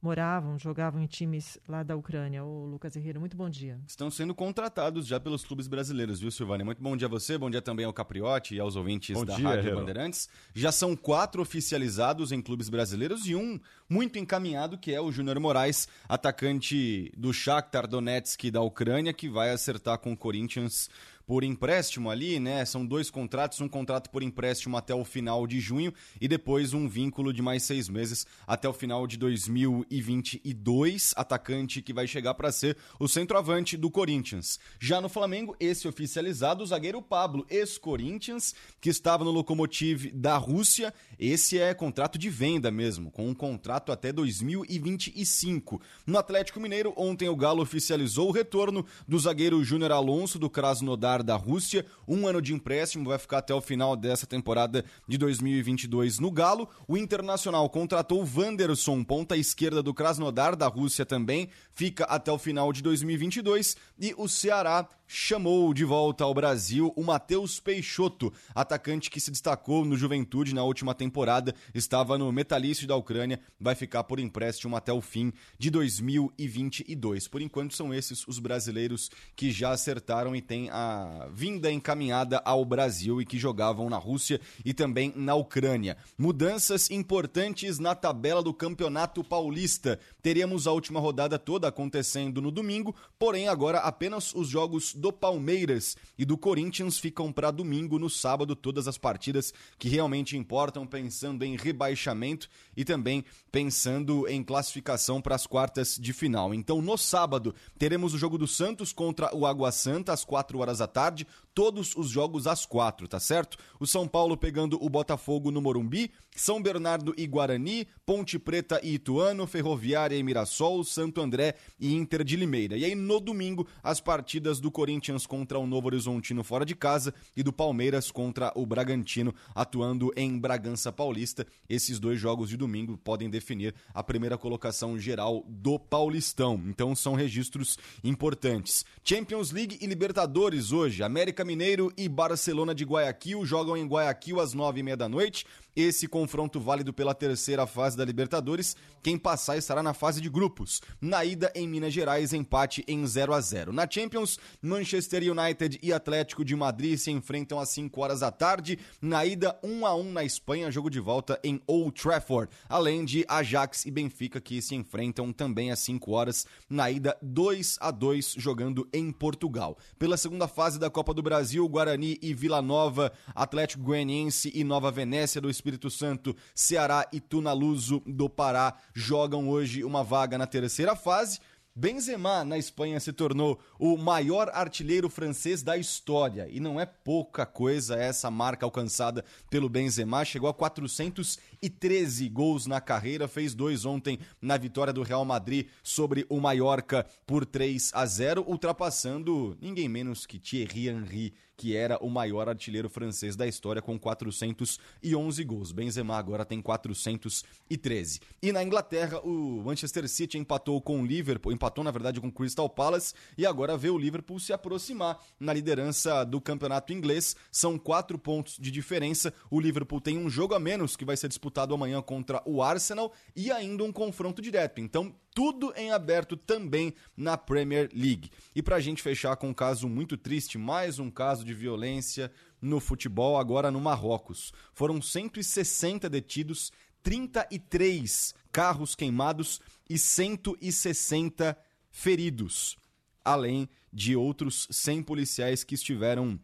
Speaker 7: moravam, jogavam em times lá da Ucrânia. Ô, Lucas Herrera, muito bom dia.
Speaker 32: Estão sendo contratados já pelos clubes brasileiros, viu, Silvânia? Muito bom dia a você, bom dia também ao Capriotti e aos ouvintes
Speaker 8: Bom
Speaker 32: da
Speaker 8: dia,
Speaker 32: Rádio
Speaker 8: Herrero.
Speaker 32: Bandeirantes. Já são quatro oficializados em clubes brasileiros e um muito encaminhado, que é o Júnior Moraes, atacante do Shakhtar Donetsk da Ucrânia, que vai acertar com o Corinthians por empréstimo ali, né? São dois contratos, um contrato por empréstimo até o final de junho e depois um vínculo de mais seis meses até o final de 2022. Atacante que vai chegar para ser o centroavante do Corinthians. Já no Flamengo, esse oficializado, o zagueiro Pablo, ex-Corinthians, que estava no Lokomotiv da Rússia. Esse é contrato de venda mesmo, com um contrato até 2025. No Atlético Mineiro, ontem o Galo oficializou o retorno do zagueiro Júnior Alonso do Krasnodar da Rússia. Um ano de empréstimo, vai ficar até o final dessa temporada de 2022 no Galo. O Internacional contratou Wanderson, ponta esquerda do Krasnodar da Rússia também, fica até o final de 2022. E o Ceará chamou de volta ao Brasil o Matheus Peixoto, atacante que se destacou no Juventude na última temporada, estava no Metalício da Ucrânia, vai ficar por empréstimo até o fim de 2022. Por enquanto são esses os brasileiros que já acertaram e têm a vinda encaminhada ao Brasil e que jogavam na Rússia e também na Ucrânia. Mudanças importantes na tabela do Campeonato Paulista. Teríamos a última rodada toda acontecendo no domingo, porém agora apenas os jogos do Palmeiras e do Corinthians ficam para domingo, no sábado, todas as partidas que realmente importam, pensando em rebaixamento e também pensando em classificação para as quartas de final. Então, no sábado, teremos o jogo do Santos contra o Água Santa às 4 horas da tarde, todos os jogos às 4, tá certo? O São Paulo pegando o Botafogo no Morumbi, São Bernardo e Guarani, Ponte Preta e Ituano, Ferroviária e Mirassol, Santo André e Inter de Limeira. E aí no domingo, as partidas do Corinthians contra o Novo Horizontino fora de casa e do Palmeiras contra o Bragantino atuando em Bragança Paulista. Esses dois jogos de domingo podem definir a primeira colocação geral do Paulistão. Então são registros importantes. Champions League e Libertadores hoje. América Mineiro e Barcelona de Guayaquil jogam em Guayaquil às nove e meia da noite. Esse confronto válido pela terceira fase da Libertadores. Quem passar estará na fase de grupos. Na ida em Minas Gerais, empate em 0 a 0. Na Champions, Manchester United e Atlético de Madrid se enfrentam às 5 horas da tarde. Na ida 1 a 1 na Espanha, jogo de volta em Old Trafford. Além de Ajax e Benfica que se enfrentam também às 5 horas. Na ida 2 a 2 jogando em Portugal. Pela segunda fase da Copa do Brasil, Guarani e Vila Nova, Atlético Goianiense e Nova Venécia do Espírito Santo, Ceará e Tunaluso do Pará jogam hoje uma vaga na terceira fase. Benzema, na Espanha, se tornou o maior artilheiro francês da história. E não é pouca coisa essa marca alcançada pelo Benzema. Chegou a 413 gols na carreira, fez dois ontem na vitória do Real Madrid sobre o Mallorca por 3 a 0, ultrapassando ninguém menos que Thierry Henry que era o maior artilheiro francês da história com 411 gols. Benzema agora tem 413. E na Inglaterra, o Manchester City empatou com o Liverpool, empatou na verdade com o Crystal Palace e agora vê o Liverpool se aproximar na liderança do campeonato inglês. São quatro pontos de diferença. O Liverpool tem um jogo a menos que vai ser disputado amanhã contra o Arsenal e ainda um confronto direto. Então, tudo em aberto também na Premier League. E para a gente fechar com um caso muito triste, mais um caso de violência no futebol, agora no Marrocos. Foram 160 detidos, 33 carros queimados e 160 feridos, além de outros 100 policiais que estiveram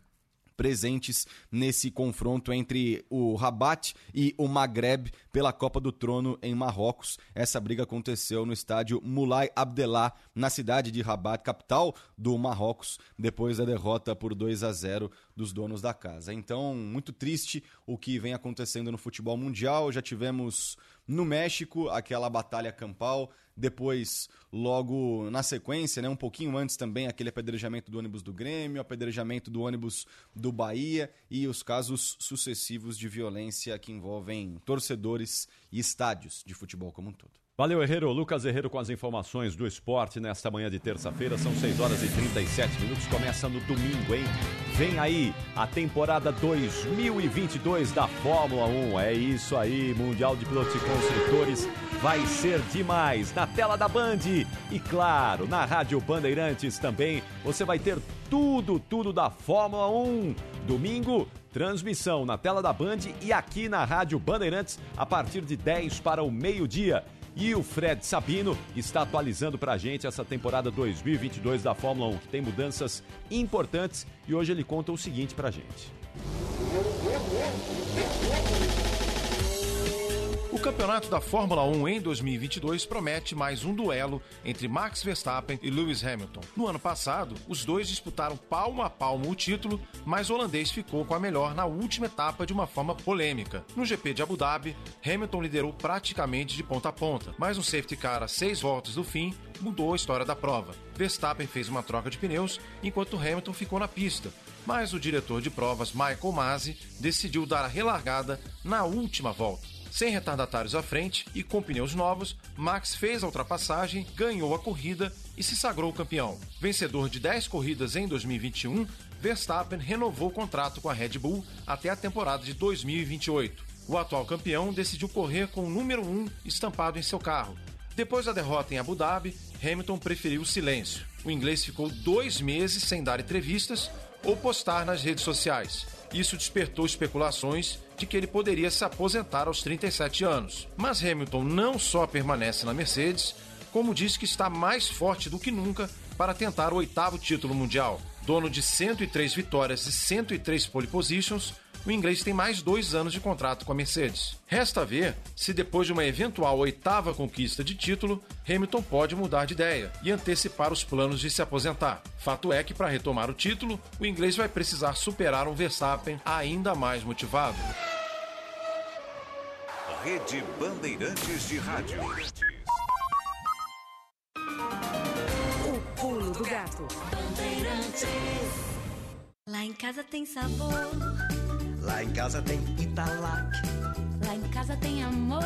Speaker 32: presentes nesse confronto entre o Rabat e o Maghreb pela Copa do Trono em Marrocos. Essa briga aconteceu no estádio Moulay Abdellah, na cidade de Rabat, capital do Marrocos, depois da derrota por 2 a 0 dos donos da casa. Então, muito triste o que vem acontecendo no futebol mundial. Já tivemos no México aquela batalha campal, depois, logo na sequência, né, um pouquinho antes também, aquele apedrejamento do ônibus do Grêmio, apedrejamento do ônibus do Bahia e os casos sucessivos de violência que envolvem torcedores e estádios de futebol como um todo.
Speaker 8: Valeu, Herrero. Lucas Herrero com as informações do esporte nesta manhã de terça-feira. São 6 horas e 37 minutos. Começa no domingo, hein? Vem aí a temporada 2022 da Fórmula 1. É isso aí, Mundial de Pilotos e Construtores. Vai ser demais na tela da Band. E claro, na Rádio Bandeirantes também. Você vai ter tudo, tudo da Fórmula 1. Domingo, transmissão na tela da Band e aqui na Rádio Bandeirantes a partir de 10 para o meio-dia. E o Fred Sabino está atualizando para a gente essa temporada 2022 da Fórmula 1, que tem mudanças importantes e hoje ele conta o seguinte para a gente.
Speaker 45: Campeonato da Fórmula 1 em 2022 promete mais um duelo entre Max Verstappen e Lewis Hamilton. No ano passado, os dois disputaram palmo a palmo o título, mas o holandês ficou com a melhor na última etapa de uma forma polêmica. No GP de Abu Dhabi, Hamilton liderou praticamente de ponta a ponta, mas um safety car a seis voltas do fim mudou a história da prova. Verstappen fez uma troca de pneus enquanto Hamilton ficou na pista, mas o diretor de provas Michael Masi decidiu dar a relargada na última volta. Sem retardatários à frente e com pneus novos, Max fez a ultrapassagem, ganhou a corrida e se sagrou campeão. Vencedor de 10 corridas em 2021, Verstappen renovou o contrato com a Red Bull até a temporada de 2028. O atual campeão decidiu correr com o número 1 estampado em seu carro. Depois da derrota em Abu Dhabi, Hamilton preferiu o silêncio. O inglês ficou dois meses sem dar entrevistas ou postar nas redes sociais. Isso despertou especulações de que ele poderia se aposentar aos 37 anos. Mas Hamilton não só permanece na Mercedes, como diz que está mais forte do que nunca para tentar o oitavo título mundial. Dono de 103 vitórias e 103 pole positions, o inglês tem mais dois anos de contrato com a Mercedes. Resta ver se, depois de uma eventual oitava conquista de título, Hamilton pode mudar de ideia e antecipar os planos de se aposentar. Fato é que, para retomar o título, o inglês vai precisar superar um Verstappen ainda mais motivado.
Speaker 4: Rede Bandeirantes de Rádio.
Speaker 46: O pulo do gato.
Speaker 47: Lá em casa tem sabor.
Speaker 19: Lá em casa tem Italac.
Speaker 47: Lá em casa tem amor.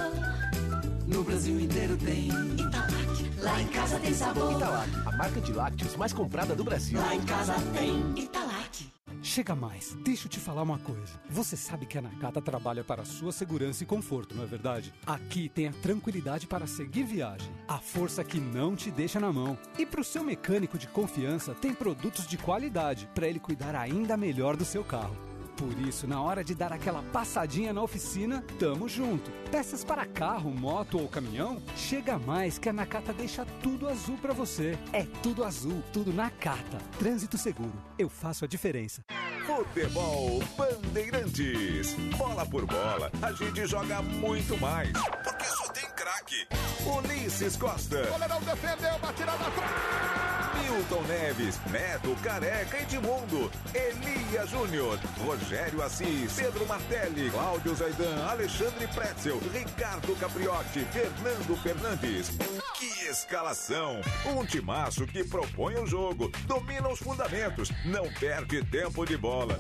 Speaker 19: No Brasil inteiro tem
Speaker 47: Italac. Lá em casa tem sabor.
Speaker 19: Italac, a marca de lácteos mais comprada do Brasil.
Speaker 47: Lá em casa tem Italac.
Speaker 48: Chega mais, deixa eu te falar uma coisa. Você sabe que a Nakata trabalha para a sua segurança e conforto, não é verdade? Aqui tem a tranquilidade para seguir viagem, a força que não te deixa na mão. E para o seu mecânico de confiança, tem produtos de qualidade para ele cuidar ainda melhor do seu carro. Por isso, na hora de dar aquela passadinha na oficina, tamo junto. Peças para carro, moto ou caminhão? Chega mais que a Nakata deixa tudo azul para você. É tudo azul, tudo Nakata. Trânsito seguro. Eu faço a diferença.
Speaker 4: Futebol Bandeirantes. Bola por bola, a gente joga muito mais. Porque só tem craque. Ulisses Costa.
Speaker 49: O goleirão defendeu, batida na trave.
Speaker 4: Milton Neves, Neto, Careca, Edmundo, Elia Júnior, Rogério Assis, Pedro Martelli, Cláudio Zaidan, Alexandre Pretzel, Ricardo Capriotti, Fernando Fernandes. Que escalação! Um timaço que propõe o jogo, domina os fundamentos, não perde tempo de bola.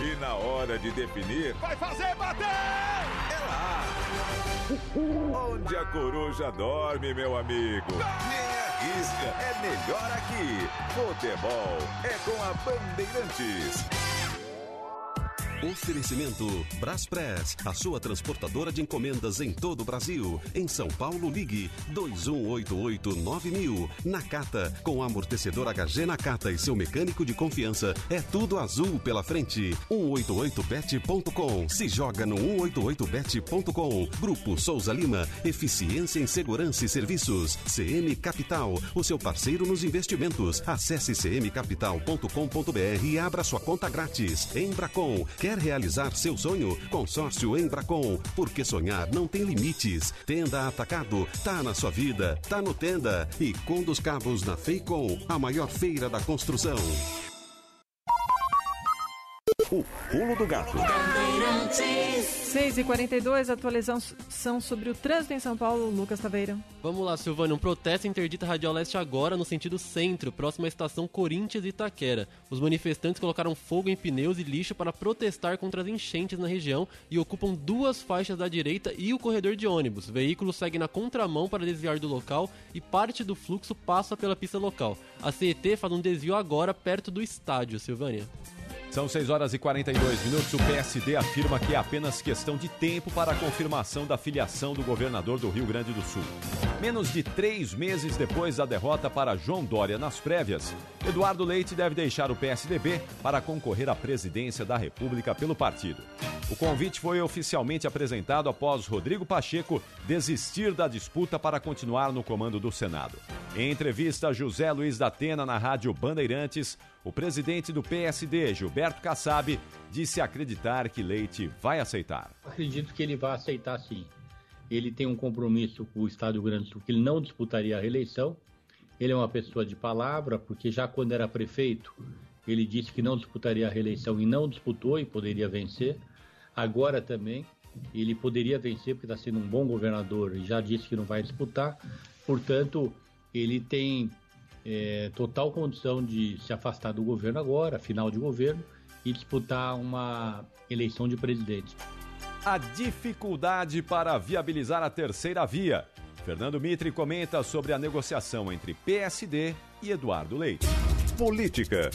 Speaker 4: E na hora de definir,
Speaker 49: vai fazer bater!
Speaker 4: É lá! Onde a coruja dorme, meu amigo. Nem arrisca, é melhor aqui. Futebol é com a Bandeirantes.
Speaker 34: Oferecimento Braspress, a sua transportadora de encomendas em todo o Brasil. Em São Paulo, ligue 2188-9000. Nakata, com amortecedor HG Nakata e seu mecânico de confiança, é tudo azul pela frente. 188bet.com. Se joga no 188bet.com. Grupo Souza Lima, eficiência em segurança e serviços. CM Capital, o seu parceiro nos investimentos. Acesse cmcapital.com.br e abra sua conta grátis. Embracon, Quer realizar seu sonho? Consórcio Embracon. Porque sonhar não tem limites. Tenda Atacado. Tá na sua vida. Tá no Tenda. E com dos Cabos na Feicom. A maior feira da construção.
Speaker 4: O pulo do gato.
Speaker 7: 6 e 42 atualização sobre o trânsito em São Paulo, Lucas Taveira.
Speaker 11: Vamos lá, Silvânia. Um protesto interdita Radial Leste agora no sentido centro, próximo à estação Corinthians e Itaquera. Os manifestantes colocaram fogo em pneus e lixo para protestar contra as enchentes na região e ocupam duas faixas da direita e o corredor de ônibus. Veículos seguem na contramão para desviar do local e parte do fluxo passa pela pista local. A CET faz um desvio agora perto do estádio, Silvânia.
Speaker 8: São 6 horas e 42 minutos. O PSD afirma que é apenas questão de tempo para a confirmação da filiação do governador do Rio Grande do Sul. Menos de três meses depois da derrota para João Dória nas prévias, Eduardo Leite deve deixar o PSDB para concorrer à presidência da República pelo partido. O convite foi oficialmente apresentado após Rodrigo Pacheco desistir da disputa para continuar no comando do Senado. Em entrevista a José Luiz da Atena na Rádio Bandeirantes, o presidente do PSD, Gilberto Kassab, disse acreditar que Leite vai aceitar.
Speaker 3: Acredito que ele vai aceitar sim. Ele tem um compromisso com o Estado do Rio Grande do Sul que ele não disputaria a reeleição. Ele é uma pessoa de palavra, porque já quando era prefeito, ele disse que não disputaria a reeleição e não disputou e poderia vencer. Agora também, ele poderia vencer porque está sendo um bom governador e já disse que não vai disputar. Portanto, ele tem é, total condição de se afastar do governo agora, final de governo, e disputar uma eleição de presidente.
Speaker 8: a dificuldade para viabilizar a terceira via. Fernando Mitre comenta sobre a negociação entre PSD e Eduardo Leite.
Speaker 4: Política.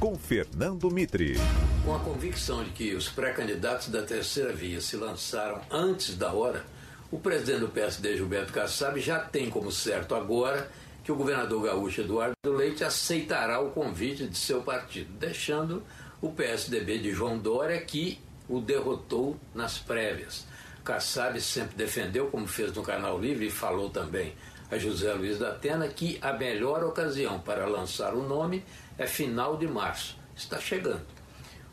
Speaker 4: Com Fernando Mitre.
Speaker 50: Com a convicção de que os pré-candidatos da terceira via se lançaram antes da hora, o presidente do PSD, Gilberto Kassab, já tem como certo agora que o governador gaúcho Eduardo Leite aceitará o convite de seu partido, deixando o PSDB de João Dória que o derrotou nas prévias. Kassab sempre defendeu, como fez no Canal Livre e falou também a José Luiz da Atena, que a melhor ocasião para lançar o nome é final de março. Está chegando.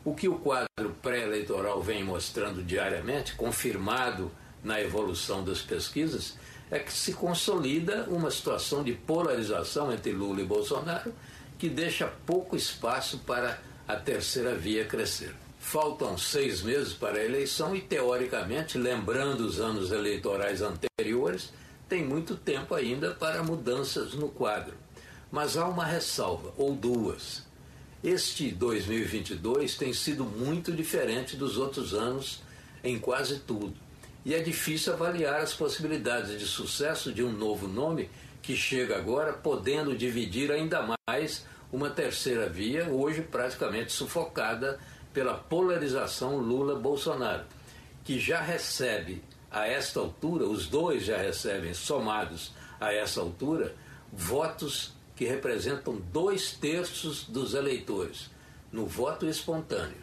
Speaker 50: O que o quadro pré-eleitoral vem mostrando diariamente, confirmado na evolução das pesquisas, é que se consolida uma situação de polarização entre Lula e Bolsonaro que deixa pouco espaço para a terceira via crescer. Faltam seis meses para a eleição e, teoricamente, lembrando os anos eleitorais anteriores, tem muito tempo ainda para mudanças no quadro. Mas há uma ressalva, ou duas. Este 2022 tem sido muito diferente dos outros anos em quase tudo. E é difícil avaliar as possibilidades de sucesso de um novo nome que chega agora, podendo dividir ainda mais uma terceira via, hoje praticamente sufocada pela polarização Lula-Bolsonaro, que já recebe a esta altura, os dois já recebem somados a essa altura, votos que representam dois terços dos eleitores, no voto espontâneo.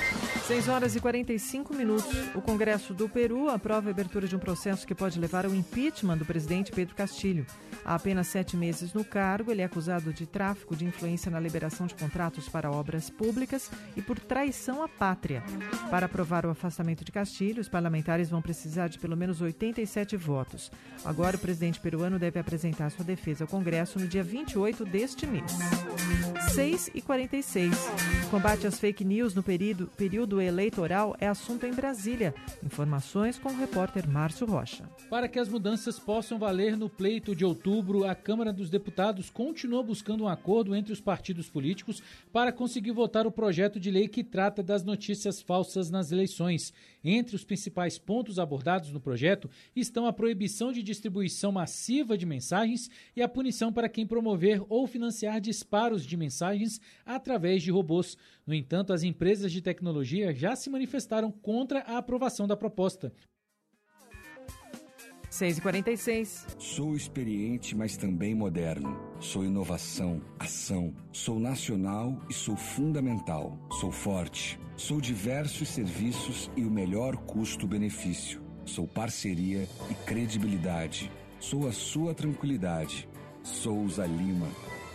Speaker 7: 6 horas e 45 minutos. O Congresso do Peru aprova a abertura de um processo que pode levar ao impeachment do presidente Pedro Castilho. Há apenas sete meses no cargo, ele é acusado de tráfico de influência na liberação de contratos para obras públicas e por traição à pátria. Para aprovar o afastamento de Castilho, os parlamentares vão precisar de pelo menos 87 votos. Agora, o presidente peruano deve apresentar sua defesa ao Congresso no dia 28 deste mês. 6 e 46. Combate às fake news no período, período eleitoral é assunto em Brasília. Informações com o repórter Márcio Rocha.
Speaker 51: Para que as mudanças possam valer no pleito de outubro, a Câmara dos Deputados continua buscando um acordo entre os partidos políticos para conseguir votar o projeto de lei que trata das notícias falsas nas eleições. Entre os principais pontos abordados no projeto estão a proibição de distribuição massiva de mensagens e a punição para quem promover ou financiar disparos de mensagens através de robôs. No entanto, as empresas de tecnologia já se manifestaram contra a aprovação da proposta.
Speaker 7: 6h46.
Speaker 52: Sou experiente, mas também moderno. Sou inovação, ação. Sou nacional e sou fundamental. Sou forte. Sou diversos serviços e o melhor custo-benefício. Sou parceria e credibilidade. Sou a sua tranquilidade. Souza Lima.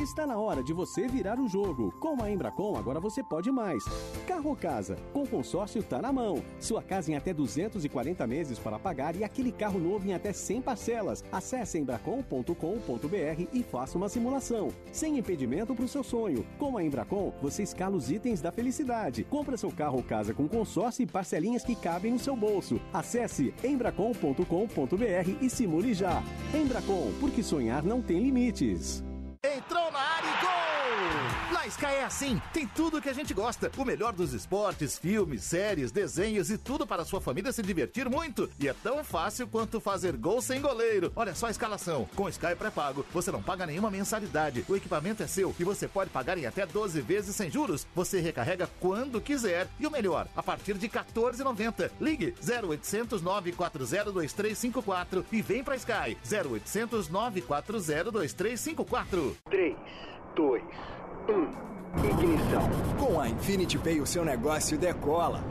Speaker 20: Está na hora de você virar o jogo. Com a Embracon, agora você pode mais. Carro ou casa? Com consórcio tá na mão. Sua casa em até 240 meses para pagar e aquele carro novo em até 100 parcelas. Acesse embracon.com.br e faça uma simulação. Sem impedimento para o seu sonho. Com a Embracon, você escala os itens da felicidade. Compra seu carro ou casa com consórcio e parcelinhas que cabem no seu bolso. Acesse embracon.com.br e simule já. Embracon, porque sonhar não tem limites.
Speaker 49: Entrou na área e gol! Na Sky é assim, tem tudo que a gente gosta. O melhor dos esportes, filmes, séries, desenhos e tudo para sua família se divertir muito. E é tão fácil quanto fazer gol sem goleiro. Olha só a escalação. Com Sky pré-pago, você não paga nenhuma mensalidade. O equipamento é seu e você pode pagar em até 12 vezes sem juros. Você recarrega quando quiser. E o melhor, a partir de R$ 14,90. Ligue 0800 940 2354 e vem pra Sky. 0800 940 2354.
Speaker 53: 3, 2, 1. Ignição. Com a Infinity Pay, o seu negócio decola.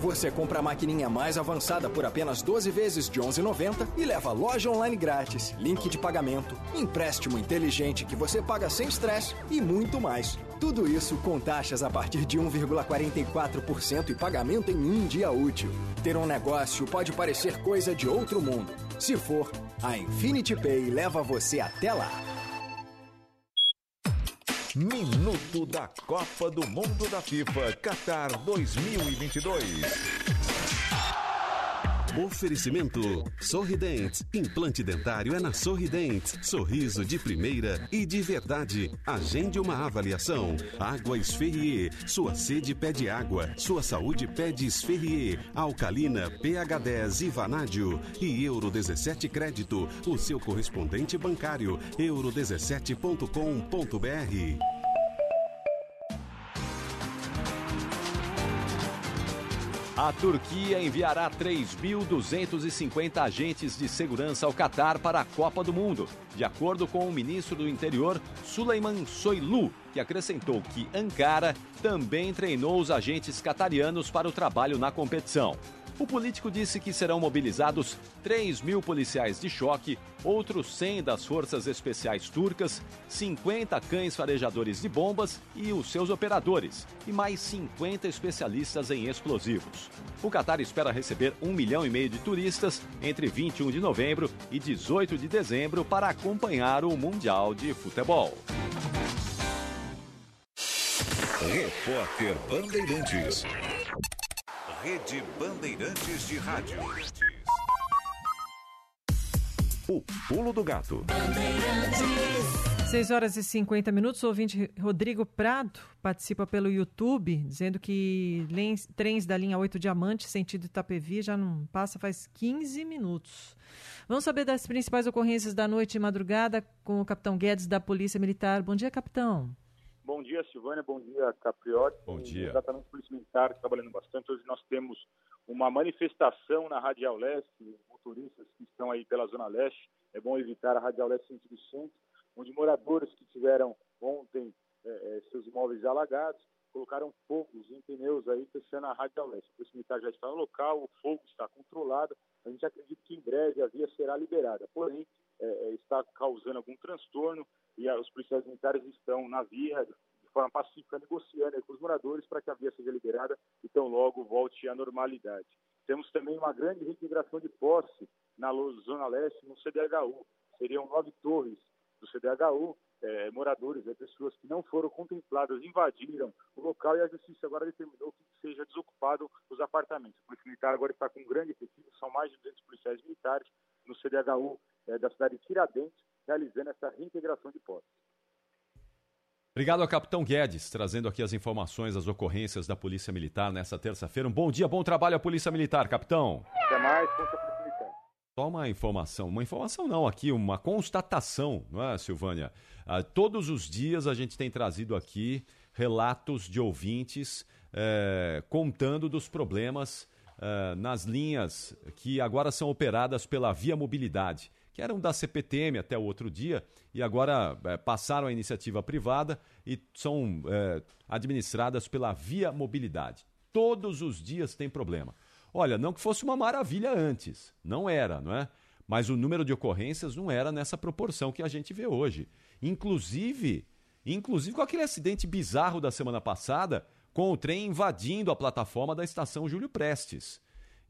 Speaker 53: Você compra a maquininha mais avançada por apenas 12 vezes de 11,90 e leva loja online grátis, link de pagamento, empréstimo inteligente que você paga sem estresse e muito mais. Tudo isso com taxas a partir de 1,44% e pagamento em um dia útil. Ter um negócio pode parecer coisa de outro mundo. Se for, a Infinity Pay leva você até lá.
Speaker 4: Minuto da Copa do Mundo da FIFA Qatar 2022.
Speaker 34: Oferecimento Sorridentes. Implante dentário é na Sorridentes. Sorriso de primeira e de verdade. Agende uma avaliação. Água Esferrier. Sua sede pede água. Sua saúde pede Esferrier. Alcalina, pH 10 e Vanádio. E Euro 17 Crédito. O seu correspondente bancário. euro17.com.br.
Speaker 8: A Turquia enviará 3.250 agentes de segurança ao Catar para a Copa do Mundo, de acordo com o ministro do Interior, Suleyman Soylu, que acrescentou que Ankara também treinou os agentes catarianos para o trabalho na competição. O político disse que serão mobilizados 3 mil policiais de choque, outros 100 das forças especiais turcas, 50 cães farejadores de bombas e os seus operadores, e mais 50 especialistas em explosivos. O Catar espera receber um milhão e meio de turistas entre 21 de novembro e 18 de dezembro para acompanhar o Mundial de Futebol.
Speaker 4: Repórter Bandeirantes. Rede Bandeirantes de Rádio. O Pulo do Gato.
Speaker 7: 6 horas e 50 minutos. O ouvinte Rodrigo Prado participa pelo YouTube, dizendo que lens- trens da linha 8 Diamante, sentido Itapevi, já não passa faz 15 minutos. Vamos saber das principais ocorrências da noite e madrugada com o capitão Guedes da Polícia Militar. Bom dia, capitão.
Speaker 51: Bom dia, Silvânia. Bom dia, Capriotti.
Speaker 8: Bom dia.
Speaker 51: Exatamente, Polícia Militar trabalhando bastante. Hoje nós temos uma manifestação na Radial Leste, motoristas que estão aí pela Zona Leste. É bom evitar a Radial Leste sentido centro, onde moradores que tiveram ontem eh, eh, seus imóveis alagados colocaram fogos em pneus aí, fechando a Radial Leste. A Polícia Militar já está no local, o fogo está controlado. A gente acredita que em breve a via será liberada. Porém, eh, está causando algum transtorno e os policiais militares estão na via de forma pacífica negociando com os moradores para que a via seja liberada e tão logo volte à normalidade. Temos também uma grande reintegração de posse na Zona Leste, no CDHU. Seriam nove torres do CDHU, eh, moradores, eh, pessoas que não foram contempladas, invadiram o local e a Justiça agora determinou que seja desocupado os apartamentos. A Polícia Militar agora está com um grande efetivo, são mais de 200 policiais militares no CDHU eh, da cidade de Tiradentes, realizando essa reintegração de posse.
Speaker 8: Obrigado ao capitão Guedes, trazendo aqui as informações, as ocorrências da Polícia Militar nessa terça-feira. Um bom dia, bom trabalho à Polícia Militar, capitão.
Speaker 51: Até mais, Polícia Militar.
Speaker 8: Só uma informação, uma informação não, aqui uma constatação, não é, Silvânia? Ah, todos os dias a gente tem trazido aqui relatos de ouvintes eh, contando dos problemas eh, nas linhas que agora são operadas pela Via Mobilidade, que eram da CPTM até o outro dia e agora eh, passaram à iniciativa privada e são eh, administradas pela Via Mobilidade. Todos os dias tem problema. Olha, não que fosse uma maravilha antes, não era, não é? Mas o número de ocorrências não era nessa proporção que a gente vê hoje. Inclusive, inclusive com aquele acidente bizarro da semana passada, com o trem invadindo a plataforma da estação Júlio Prestes.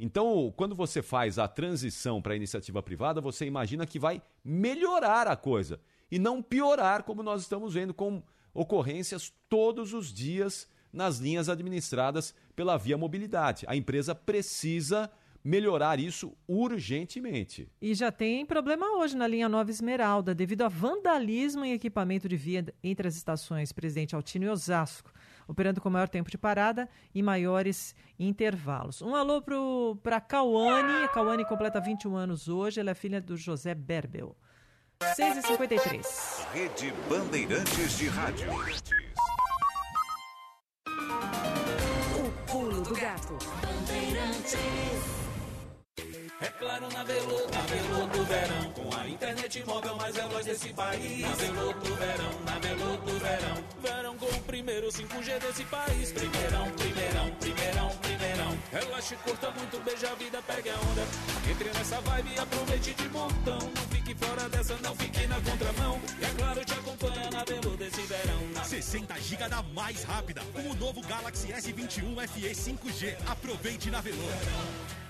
Speaker 8: Então, quando você faz a transição para a iniciativa privada, você imagina que vai melhorar a coisa e não piorar, como nós estamos vendo com ocorrências todos os dias nas linhas administradas pela Via Mobilidade. A empresa precisa melhorar isso urgentemente.
Speaker 7: E já tem problema hoje na linha Nova Esmeralda, devido a vandalismo em equipamento de via entre as estações Presidente Altino e Osasco, operando com maior tempo de parada e maiores intervalos. Um alô para a Cauane. A Cauane completa 21 anos hoje, ela é filha do José Berbel. 6h53.
Speaker 4: Rede Bandeirantes de Rádio.
Speaker 3: O pulo do gato.
Speaker 54: É claro na Veloto, na Veloto Verão, com a internet móvel mais veloz desse país. Na Veloto Verão, na Veloto Verão, verão com o primeiro 5G desse país. Primeirão, primeirão, primeirão, primeirão. Relaxe, curta muito, beija a vida, pegue a onda. Entre nessa vibe e aproveite de montão. Não fique fora dessa, não fique na contramão. É claro, te acompanha na Veloto desse verão. Na
Speaker 55: 60 GB da mais rápida, com o novo Galaxy S21 FE 5G. Aproveite na Veloto.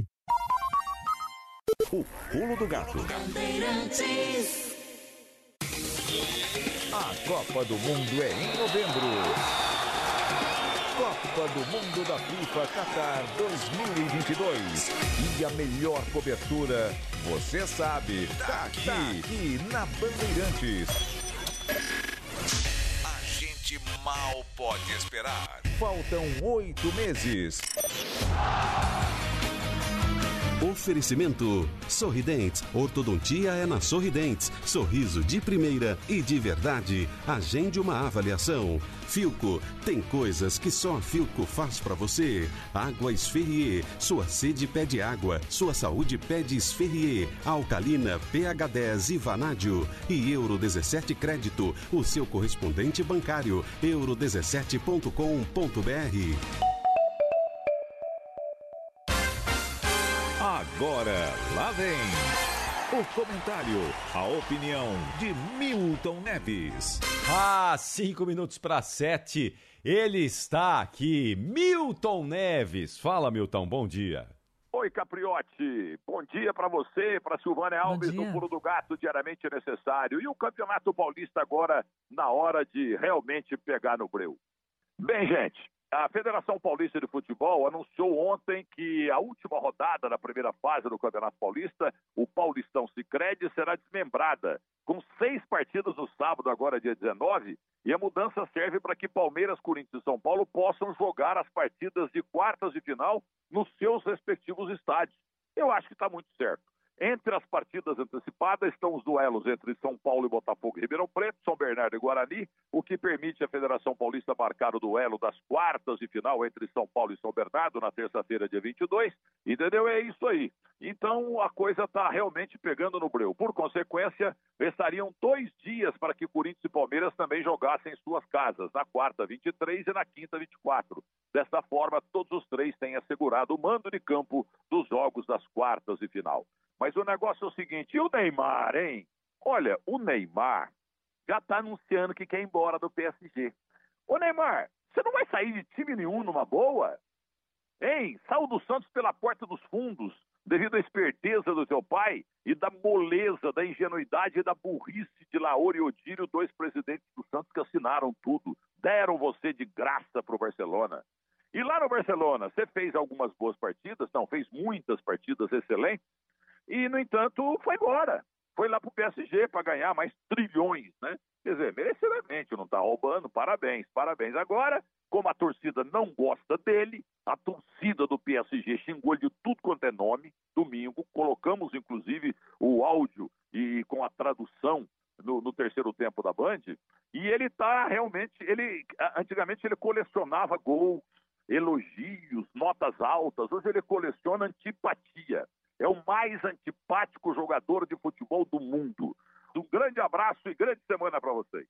Speaker 4: O pulo do gato. A Copa do Mundo é em novembro. Copa do Mundo da FIFA Qatar 2022. E a melhor cobertura, você sabe, tá aqui, aqui na Bandeirantes. A gente mal pode esperar. Faltam oito meses.
Speaker 34: Oferecimento Sorridentes. Ortodontia é na Sorridentes. Sorriso de primeira e de verdade. Agende uma avaliação. Filco. Tem coisas que só a Filco faz pra você. Água Esferrier. Sua sede pede água. Sua saúde pede Esferrier. Alcalina, pH 10 e Vanádio. E Euro 17 Crédito. O seu correspondente bancário. euro17.com.br.
Speaker 4: Agora, lá vem o comentário, a opinião de Milton Neves.
Speaker 8: Ah, cinco minutos para sete. Ele está aqui, Milton Neves. Fala, Milton, bom dia.
Speaker 48: Oi, Capriotti. Bom dia para você, para Silvânia Alves, no Pulo do Gato, diariamente necessário. E o Campeonato Paulista agora, na hora de realmente pegar no breu. Bem, gente, a Federação Paulista de Futebol anunciou ontem que a última rodada da primeira fase do Campeonato Paulista, o Paulistão Sicredi, será desmembrada, com seis partidas no sábado, agora dia 19, e a mudança serve para que Palmeiras, Corinthians e São Paulo possam jogar as partidas de quartas de final nos seus respectivos estádios. Eu acho que está muito certo. Entre as partidas antecipadas estão os duelos entre São Paulo e Botafogo e Ribeirão Preto, São Bernardo e Guarani, o que permite a Federação Paulista marcar o duelo das quartas de final entre São Paulo e São Bernardo na terça-feira, dia 22. Entendeu? É isso aí. Então a coisa está realmente pegando no breu. Por consequência, restariam dois dias para que Corinthians e Palmeiras também jogassem em suas casas, na quarta 23 e na quinta 24. Desta forma, todos os três têm assegurado o mando de campo dos jogos das quartas de final. Mas o negócio é o seguinte, e o Neymar, hein? Olha, o Neymar já está anunciando que quer ir embora do PSG. Ô Neymar, você não vai sair de time nenhum numa boa? Hein? Saiu do Santos pela porta dos fundos, devido à esperteza do teu pai e da moleza, da ingenuidade e da burrice de Lauro e Odílio, dois presidentes do Santos que assinaram tudo. Deram você de graça para o Barcelona. E lá no Barcelona, você fez algumas boas partidas, não, fez muitas partidas excelentes, e, no entanto, foi embora. Foi lá para o PSG para ganhar mais trilhões, né? Quer dizer, merecidamente, não está roubando, parabéns, parabéns. Agora, como a torcida não gosta dele, a torcida do PSG xingou de tudo quanto é nome. Domingo, colocamos inclusive o áudio e com a tradução no, no terceiro tempo da Band. E ele está realmente, ele antigamente ele colecionava gols, elogios, notas altas. Hoje ele coleciona antipatia. É o mais antipático jogador de futebol do mundo. Um grande abraço e grande semana para vocês.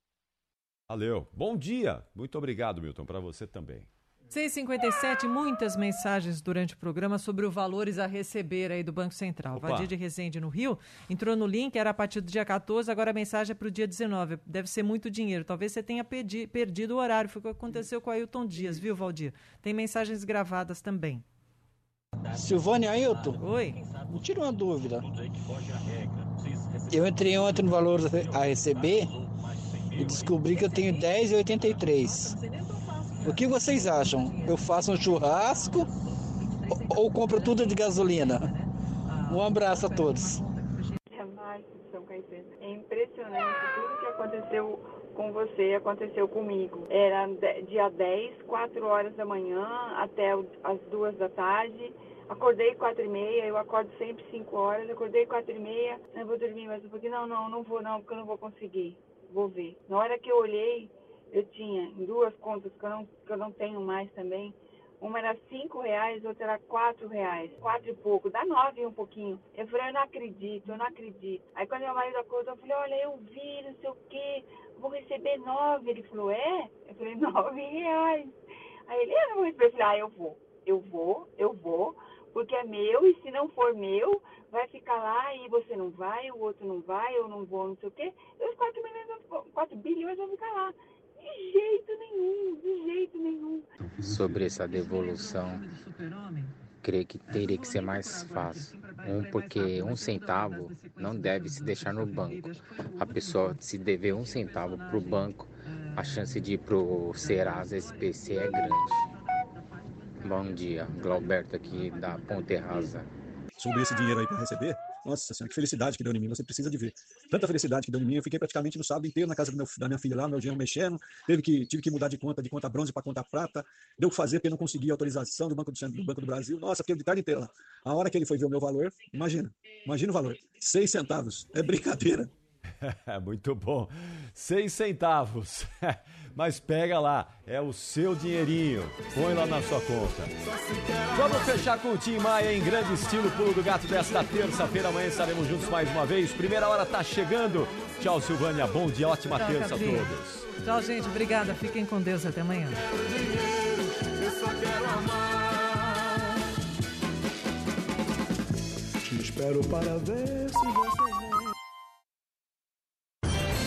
Speaker 8: Valeu. Bom dia. Muito obrigado, Milton. Para você também.
Speaker 7: 657, muitas mensagens durante o programa sobre os valores a receber aí do Banco Central.
Speaker 8: Opa.
Speaker 7: Vadir de Resende, no Rio, entrou no link, era a partir do dia 14, agora a mensagem é para o dia 19. Deve ser muito dinheiro. Talvez você tenha perdi, perdido o horário. Foi o que aconteceu com o Ailton Dias, viu, Valdir? Tem mensagens gravadas também.
Speaker 56: Silvânia Ailton.
Speaker 7: Oi.
Speaker 56: Me tira uma dúvida. Eu entrei ontem no valor a receber e descobri que eu tenho 10,83. O que vocês acham? Eu faço um churrasco ou, ou compro tudo de gasolina? Um abraço a todos.
Speaker 57: É impressionante tudo que aconteceu com você aconteceu comigo. Era dia 10, 4 horas da manhã até as 2 da tarde. Acordei 4 e meia, eu acordo sempre 5 horas, acordei 4 e meia, eu vou dormir mais um pouquinho. Não, não, não vou não, porque eu não vou conseguir. Vou ver. Na hora que eu olhei, eu tinha duas contas que eu não, que eu não tenho mais também, Uma era cinco reais, outra era quatro reais. Quatro e pouco, dá nove e um pouquinho. Eu falei, eu não acredito, eu não acredito. Aí quando meu marido acordou, eu falei, olha, eu vi, não sei o quê, vou receber nove. Ele falou, é? Eu falei, nove reais. Aí ele, eu não vou receber. Eu falei, ah, eu vou, eu vou, eu vou, porque é meu, e se não for meu, vai ficar lá e você não vai, o outro não vai, eu não vou, não sei o quê. E os quatro, milhões, quatro bilhões vão ficar lá. De jeito nenhum, de jeito nenhum.
Speaker 58: Sobre essa devolução, creio que teria que ser mais fácil. Um, porque um centavo não deve se deixar no banco. A pessoa se dever um centavo para o banco, a chance de ir para o Serasa SPC é grande. Bom dia, Glauberto aqui da Ponte Rasa.
Speaker 49: Sobre esse dinheiro aí para receber, nossa senhora, que felicidade que deu em mim, você precisa de ver. Tanta felicidade que deu em mim, eu fiquei praticamente no sábado inteiro na casa meu, da minha filha lá, meu dinheiro mexendo, teve que, tive que mudar de conta, de conta bronze para conta prata, deu que fazer porque não conseguia autorização do Banco do, do Banco do Brasil, nossa, fiquei de tarde inteira lá. A hora que ele foi ver o meu valor, imagina, imagina o valor, seis centavos, é brincadeira.
Speaker 8: Muito bom. Seis centavos. Mas pega lá, é o seu dinheirinho. Põe lá na sua conta. Vamos fechar com o Tim Maia em grande estilo Pulo do Gato desta terça-feira. Amanhã estaremos juntos mais uma vez. Primeira hora tá chegando. Tchau, Silvânia. Bom dia, ótima
Speaker 7: Tchau,
Speaker 8: terça
Speaker 7: Gabriel.
Speaker 8: a todos.
Speaker 7: Tchau, gente. Obrigada. Fiquem com Deus. Até amanhã.
Speaker 6: Te espero para ver se você